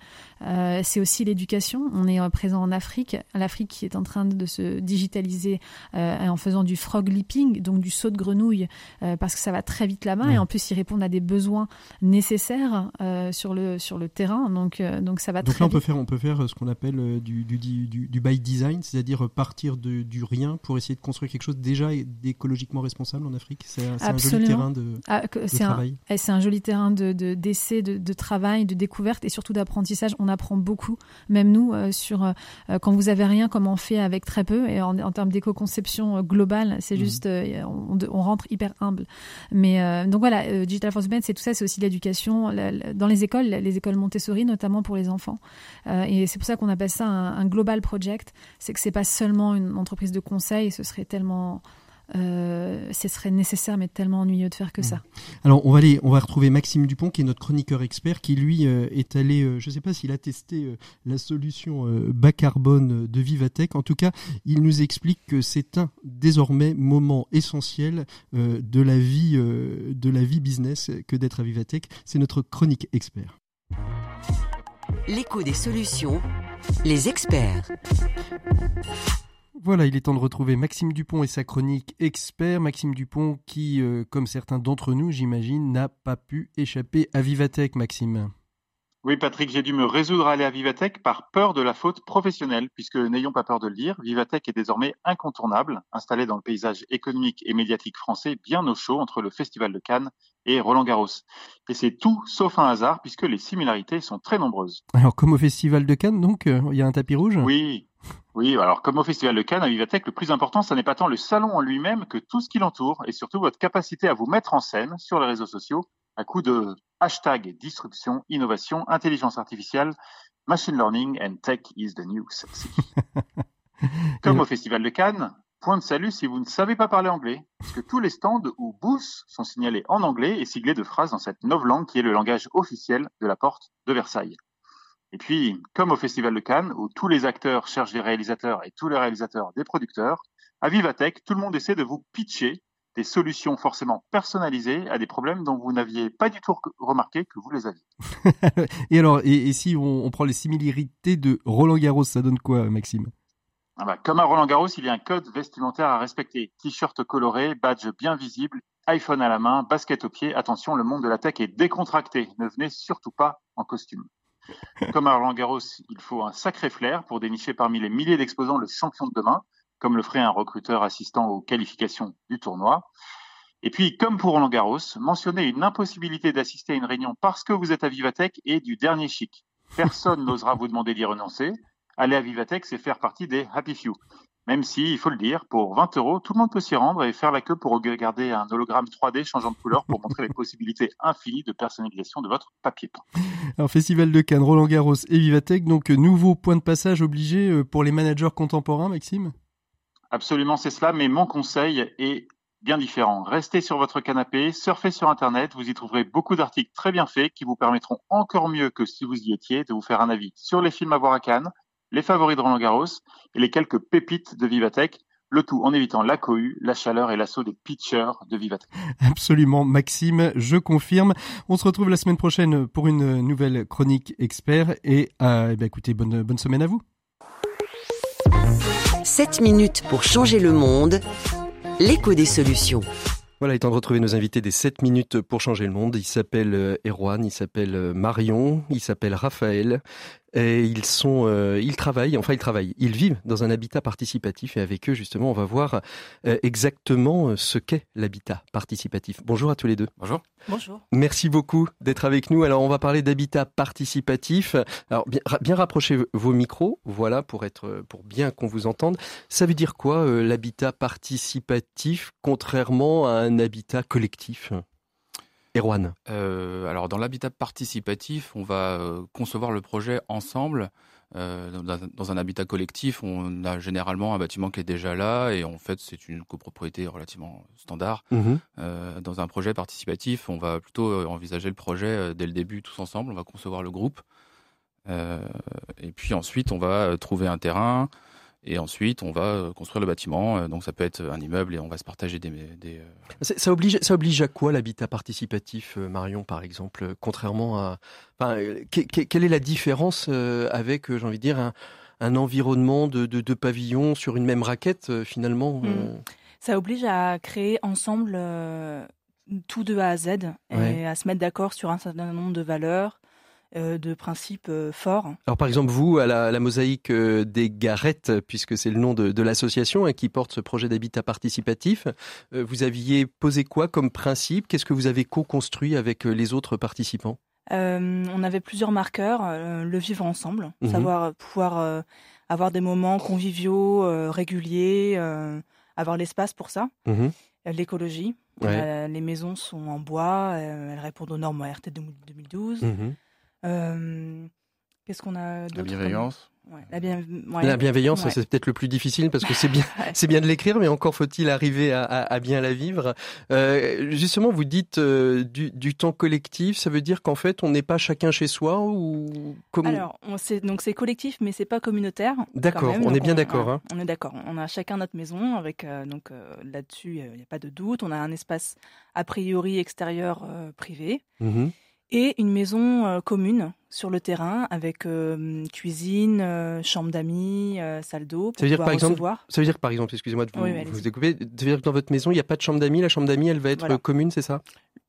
C'est aussi l'éducation. On est présent en Afrique, l'Afrique qui est en train de se digitaliser en faisant du frog leaping, donc du saut de grenouille euh, parce que ça va très vite là-bas et en plus ils répondent à des besoins nécessaires euh, sur le sur le terrain. Donc euh, donc ça va donc là on peut faire on peut faire ce qu'on appelle du, du, du, du, by design c'est-à-dire partir de, du rien pour essayer de construire quelque chose déjà écologiquement responsable en Afrique. C'est un joli terrain de, ah, travail. eh, c'est un joli terrain de d'essai de, de, travail de découverte et surtout d'apprentissage. On apprend beaucoup même nous sur quand vous avez rien comment on fait avec très peu. Et en, en termes d'éco-conception globale c'est mhm. juste on, on rentre hyper humble. Mais euh, donc voilà, euh, Digital Force Band, c'est tout ça, c'est aussi l'éducation dans les écoles, les écoles Montessori notamment pour les enfants. Euh, et c'est pour ça qu'on appelle ça un, un, global project. C'est que c'est pas seulement une entreprise de conseil, ce serait tellement euh, ce serait nécessaire mais tellement ennuyeux de faire que ça. Alors on va aller, on va retrouver Maxime Dupont qui est notre chroniqueur expert qui lui euh, est allé, euh, je ne sais pas s'il a testé la solution bas carbone de Vivatech. En tout cas, il nous explique que c'est un désormais moment essentiel de la vie, de la vie business que d'être à Vivatech. C'est notre chronique expert. L'écho des solutions, les experts. Voilà, il est temps de retrouver Maxime Dupont et sa chronique expert. Maxime Dupont qui, euh, comme certains d'entre nous, j'imagine, n'a pas pu échapper à Vivatech, Maxime. Oui, Patrick, j'ai dû me résoudre à aller à Vivatech par peur de la faute professionnelle, puisque n'ayons pas peur de le dire, Vivatech est désormais incontournable, installé dans le paysage économique et médiatique français bien au chaud entre le Festival de Cannes et Roland Garros. Et c'est tout sauf un hasard, puisque les similarités sont très nombreuses. Alors, comme au Festival de Cannes, donc, euh, il y a un tapis rouge? Oui, oui, alors comme au Festival de Cannes, à Vivatech, le plus important, ce n'est pas tant le salon en lui-même que tout ce qui l'entoure et surtout votre capacité à vous mettre en scène sur les réseaux sociaux à coup de hashtag disruption, innovation, intelligence artificielle, machine learning and tech is the new sexy. *laughs* comme au Festival de Cannes, point de salut si vous ne savez pas parler anglais, puisque tous les stands ou booths sont signalés en anglais et siglés de phrases dans cette langue qui est le langage officiel de la porte de Versailles. Et puis, comme au Festival de Cannes, où tous les acteurs cherchent des réalisateurs et tous les réalisateurs des producteurs, à Vivatech, tout le monde essaie de vous pitcher des solutions forcément personnalisées à des problèmes dont vous n'aviez pas du tout remarqué que vous les aviez. *laughs* et alors, et, si on, prend les similarités de Roland Garros, ça donne quoi, Maxime? Ah bah, comme à Roland Garros, il y a un code vestimentaire à respecter. T-shirt coloré, badge bien visible, iPhone à la main, basket au pied. Attention, le monde de la tech est décontracté. Ne venez surtout pas en costume. Comme à Roland Garros, il faut un sacré flair pour dénicher parmi les milliers d'exposants le champion de demain, comme le ferait un recruteur assistant aux qualifications du tournoi. Et puis, comme pour Roland Garros, mentionner une impossibilité d'assister à une réunion parce que vous êtes à Vivatech est du dernier chic. Personne *laughs* n'osera vous demander d'y renoncer. Aller à Vivatech, c'est faire partie des Happy Few. Même si, il faut le dire, pour 20 euros, tout le monde peut s'y rendre et faire la queue pour regarder un hologramme 3D changeant de couleur pour montrer les *laughs* possibilités infinies de personnalisation de votre papier peint. Un festival de Cannes, Roland Garros et Vivatech, donc nouveau point de passage obligé euh, pour les managers contemporains, Maxime? Absolument, c'est cela, mais mon conseil est bien différent. Restez sur votre canapé, surfez sur Internet, vous y trouverez beaucoup d'articles très bien faits qui vous permettront encore mieux que si vous y étiez de vous faire un avis sur les films à voir à Cannes, les favoris de Roland Garros et les quelques pépites de Vivatech. Le tout en évitant la cohue, la chaleur et l'assaut des pitchers de Vivatech. Absolument, Maxime, je confirme. On se retrouve la semaine prochaine pour une nouvelle chronique expert et euh, eh ben, écoutez, bonne, bonne semaine à vous. 7 minutes pour changer le monde l'écho des solutions. Voilà, il est temps de retrouver nos invités des 7 minutes pour changer le monde. Il s'appelle euh, Erwan, il s'appelle euh, Marion, il s'appelle Raphaël. Et ils sont, euh, ils travaillent, enfin ils travaillent, ils vivent dans un habitat participatif et avec eux justement on va voir euh, exactement euh, ce qu'est l'habitat participatif. Bonjour à tous les deux. Bonjour. Bonjour. Merci beaucoup d'être avec nous. Alors on va parler d'habitat participatif. Alors bien, bien rapprochez vos micros, voilà pour être, pour bien qu'on vous entende. Ça veut dire quoi l'habitat participatif contrairement à un habitat collectif? Erwan euh, Alors, dans l'habitat participatif, on va euh, concevoir le projet ensemble. Euh, dans, un habitat collectif, on a généralement un bâtiment qui est déjà là et en fait, c'est une copropriété relativement standard. Mhm. dans un projet participatif, on va plutôt envisager le projet dès le début tous ensemble. On va concevoir le groupe. et puis ensuite, on va trouver un terrain, et ensuite, on va euh, construire le bâtiment. Euh, donc, ça peut être un immeuble et on va se partager des. des euh, ça, oblige, ça oblige à quoi l'habitat participatif, Marion, par exemple Contrairement à. Enfin, quelle est la différence avec, j'ai envie de dire, un, un environnement de, de, de, pavillons sur une même raquette, finalement hmm. Ça oblige à créer ensemble tout de A à Z et à se mettre d'accord sur un certain nombre de valeurs euh, de principes euh, forts. Alors par exemple, vous, à la, mosaïque euh, des Garettes, puisque c'est le nom de, l'association hein, qui porte ce projet d'habitat participatif, vous aviez posé quoi comme principe? Qu'est-ce que vous avez co-construit avec les autres participants? On avait plusieurs marqueurs, le vivre ensemble, mhm. savoir pouvoir avoir des moments conviviaux, réguliers, avoir l'espace pour ça. Mhm. L'écologie, les maisons sont en bois, elles répondent aux normes RT 2012. Euh, qu'est-ce qu'on a La bienveillance. la, la, bienveillance, c'est peut-être le plus difficile parce que c'est bien, *laughs* c'est bien de l'écrire, mais encore faut-il arriver à, bien la vivre. Euh, justement, vous dites euh, du, temps collectif, ça veut dire qu'en fait, on n'est pas chacun chez soi ou comment Alors, donc c'est collectif, mais c'est pas communautaire. D'accord, on est bien d'accord. Hein. On est d'accord. On a chacun notre maison avec donc là-dessus, il n'y a pas de doute. On a un espace a priori extérieur privé. Mmh et une maison euh, commune sur le terrain avec euh, cuisine, euh, chambre d'amis, salle d'eau. Ça veut dire par exemple, ça veut dire par exemple, excusez-moi de vous, vous découper, ça veut dire que dans votre maison il n'y a pas de chambre d'amis, la chambre d'amis elle va être commune, c'est ça?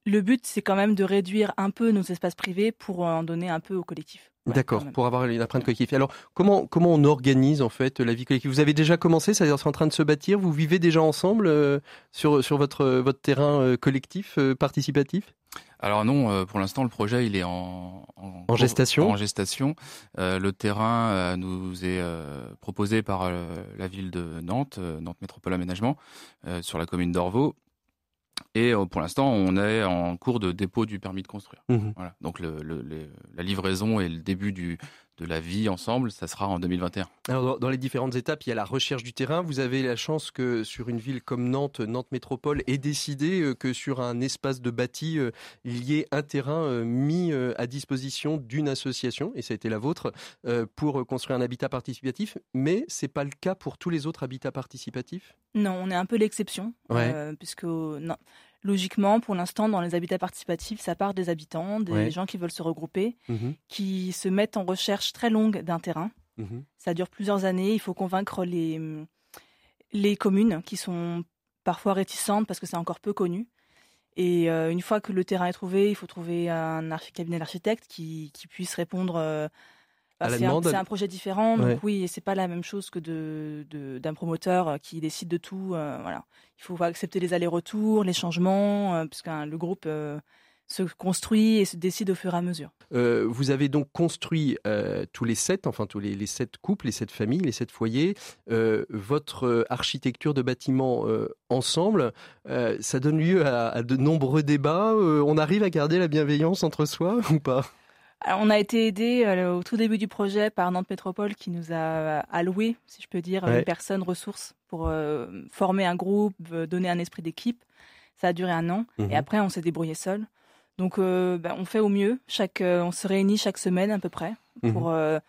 Le but c'est quand même de réduire un peu nos espaces privés pour en donner un peu au collectif. D'accord, pour avoir une empreinte collective. Alors, comment comment on organise en fait la vie collective? Vous avez déjà commencé, c'est-à-dire c'est en train de se bâtir. Vous vivez déjà ensemble sur sur votre votre terrain collectif participatif? Alors non, euh, pour l'instant le projet il est en, en, gestation. En gestation. Euh, le terrain euh, nous est proposé par la ville de Nantes, Nantes Métropole Aménagement, sur la commune d'Orvaux. Et pour l'instant, on est en cours de dépôt du permis de construire. Mmh voilà. Donc le, la livraison et le début du, de la vie ensemble, ça sera en 2021. Alors, dans les différentes étapes, il y a la recherche du terrain. Vous avez la chance que sur une ville comme Nantes, Nantes Métropole, ait décidé euh, que sur un espace de bâti, euh, il y ait un terrain euh, mis à disposition d'une association, et ça a été la vôtre, pour construire un habitat participatif. Mais c'est pas le cas pour tous les autres habitats participatifs? Non, on est un peu l'exception, puisque non, logiquement, pour l'instant, dans les habitats participatifs, ça part des habitants, des gens qui veulent se regrouper, mhm. qui se mettent en recherche très longue d'un terrain. Mhm. Ça dure plusieurs années. Il faut convaincre les, les communes qui sont parfois réticentes parce que c'est encore peu connu. Et euh, une fois que le terrain est trouvé, il faut trouver un cabinet d'architecte qui, qui, puisse répondre. Euh, c'est un, projet différent, donc oui, c'est pas la même chose que d'un de, d'un promoteur euh, qui décide de tout. voilà, il faut accepter les allers-retours, les changements, puisque le groupe se construit et se décide au fur et à mesure. Euh, vous avez donc construit euh, tous les sept, enfin tous les, sept couples, les sept familles, les sept foyers, euh, votre architecture de bâtiment ensemble. ça donne lieu à, de nombreux débats. on arrive à garder la bienveillance entre soi *laughs* ou pas? On a été aidé au tout début du projet par Nantes Métropole qui nous a alloué, si je peux dire, une personne ressource pour former un groupe, donner un esprit d'équipe. Ça a duré un an et mhm. après on s'est débrouillé seul. Donc, euh, ben, on fait au mieux. Chaque, euh, on se réunit chaque semaine à peu près. Mhm. Pour, euh,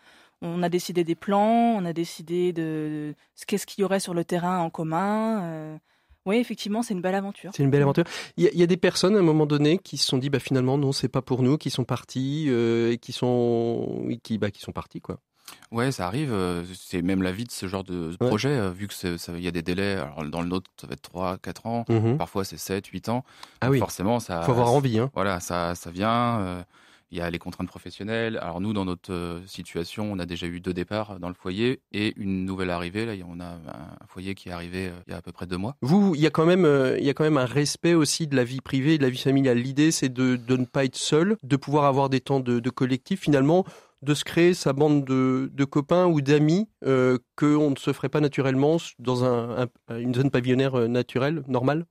on a décidé des plans, on a décidé de, ce qu'est-ce qu'il y aurait sur le terrain en commun. Oui, effectivement, c'est une belle aventure. C'est une belle aventure. Il y, a des personnes à un moment donné qui se sont dit, bah, finalement, non, c'est pas pour nous, qui sont partis et qui sont, qui, bah, qui sont partis, quoi. Ouais, ça arrive. Euh, c'est même la vie de ce genre de projet, euh, vu que il y a des délais. Alors dans le nôtre, ça va être 3, 4 ans. Mmh Parfois, c'est 7, 8 ans. Ah oui. Forcément, ça. Faut avoir envie, hein. Voilà, ça, ça vient. Euh, il y a les contraintes professionnelles. Alors nous, dans notre situation, on a déjà eu deux départs dans le foyer et une nouvelle arrivée. Là, on a un foyer qui est arrivé il y a à peu près deux mois. Vous, il y a quand même, il y a quand même un respect aussi de la vie privée, de la vie familiale. L'idée, c'est de, de, ne pas être seul, de pouvoir avoir des temps de, de collectif. Finalement, de se créer sa bande de, copains ou d'amis euh, qu'on ne se ferait pas naturellement dans une zone pavillonnaire euh, naturelle, normale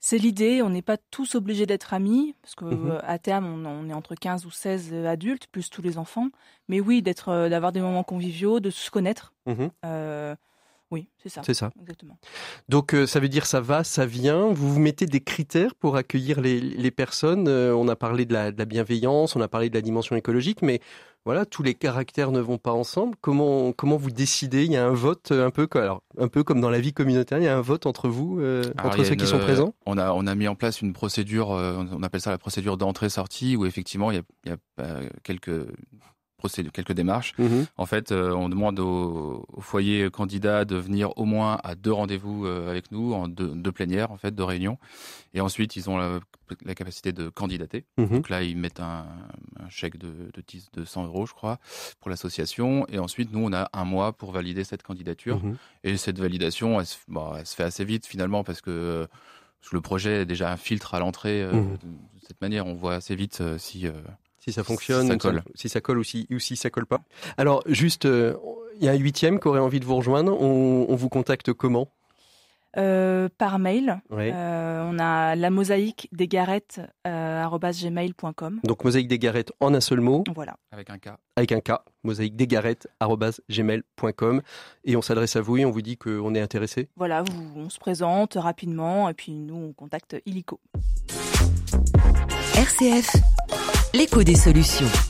c'est l'idée, on n'est pas tous obligés d'être amis, parce qu'à mhm. euh, terme, on, est entre 15 ou 16 adultes, plus tous les enfants. Mais oui, d'être, d'avoir des moments conviviaux, de se connaître. Mhm. Oui, c'est ça. C'est ça. Exactement. Donc, ça veut dire ça va, ça vient. Vous vous mettez des critères pour accueillir les, personnes. on a parlé de la, de la, bienveillance, on a parlé de la dimension écologique, mais voilà, tous les caractères ne vont pas ensemble. Comment comment vous décidez? Il y a un vote euh, un peu alors un peu comme dans la vie communautaire, il y a un vote entre vous, euh, entre ceux qui sont présents? On a on a mis en place une procédure, euh, on appelle ça la procédure d'entrée-sortie, où effectivement il y a, il y a quelques quelques démarches. Mhm. En fait, euh, on demande au, foyer candidat de venir au moins à deux rendez-vous euh, avec nous, en deux, plénières, en fait, deux réunions. Et ensuite, ils ont la, capacité de candidater. Mhm. Donc là, ils mettent un, chèque de, de, 100 euros, je crois, pour l'association. Et ensuite, nous, on a un mois pour valider cette candidature. Mhm. Et cette validation, elle, se fait assez vite finalement parce que le projet est déjà un filtre à l'entrée. Euh, de cette manière, on voit assez vite si si ça fonctionne, si ça colle, si ça colle ou, si, ou si ça colle pas. Alors, juste, euh, il y a un huitième qui aurait envie de vous rejoindre. On, vous contacte comment? Euh, par mail. Euh, on a la mosaïque des garettes gmail.com. Donc mosaïque des garettes en un seul mot. Voilà. Avec un K. Avec un K. Mosaïque des garettes gmail.com. Et on s'adresse à vous et on vous dit qu'on est intéressé. Voilà, on se présente rapidement et puis nous on contacte Illico. RCF l'écho des solutions.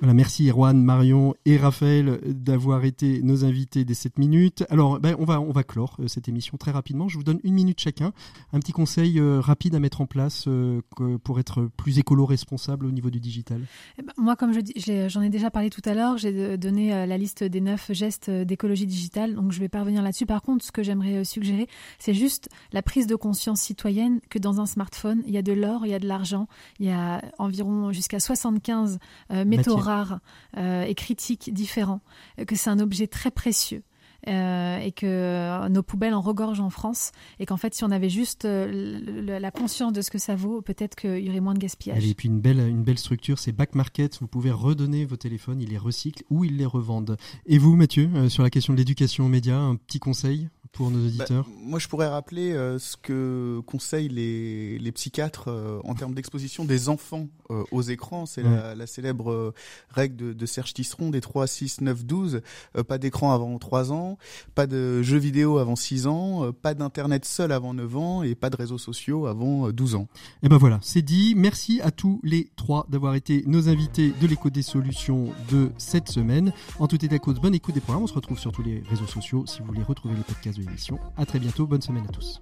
Voilà, merci Erwan, Marion et Raphaël d'avoir été nos invités des 7 minutes. Alors, ben, on, va, on va clore euh, cette émission très rapidement. Je vous donne une minute chacun. Un petit conseil euh, rapide à mettre en place euh, pour être plus écolo-responsable au niveau du digital. Eh ben, moi, comme j'en ai, déjà parlé tout à l'heure, j'ai donné la liste des neuf gestes d'écologie digitale. Donc, je vais pas revenir là-dessus. Par contre, ce que j'aimerais suggérer, c'est juste la prise de conscience citoyenne que dans un smartphone, il y a de l'or, il y a de l'argent, il y a environ jusqu'à 75 métaux rares euh, et critiques différents, que c'est un objet très précieux. Euh, et que nos poubelles en regorgent en France et qu'en fait si on avait juste euh, la conscience de ce que ça vaut peut-être qu'il y aurait moins de gaspillage. Et puis une belle, une belle structure c'est Back Market, vous pouvez redonner vos téléphones, ils les recyclent ou ils les revendent. Et vous Mathieu, sur la question de l'éducation aux médias, un petit conseil? Pour nos auditeurs bah, Moi, je pourrais rappeler euh, ce que conseillent les, les psychiatres euh, en termes d'exposition des enfants euh, aux écrans. C'est la, la, célèbre règle de, de, Serge Tisseron des 3, 6, 9, 12. pas d'écran avant 3 ans, pas de jeux vidéo avant 6 ans, pas d'internet seul avant 9 ans et pas de réseaux sociaux avant 12 ans. Et ben voilà, c'est dit. Merci à tous les trois d'avoir été nos invités de l'écho des solutions de cette semaine. En tout état de cause, bonne écoute des programmes. On se retrouve sur tous les réseaux sociaux si vous voulez retrouver les podcasts émissions. À très bientôt, bonne semaine à tous.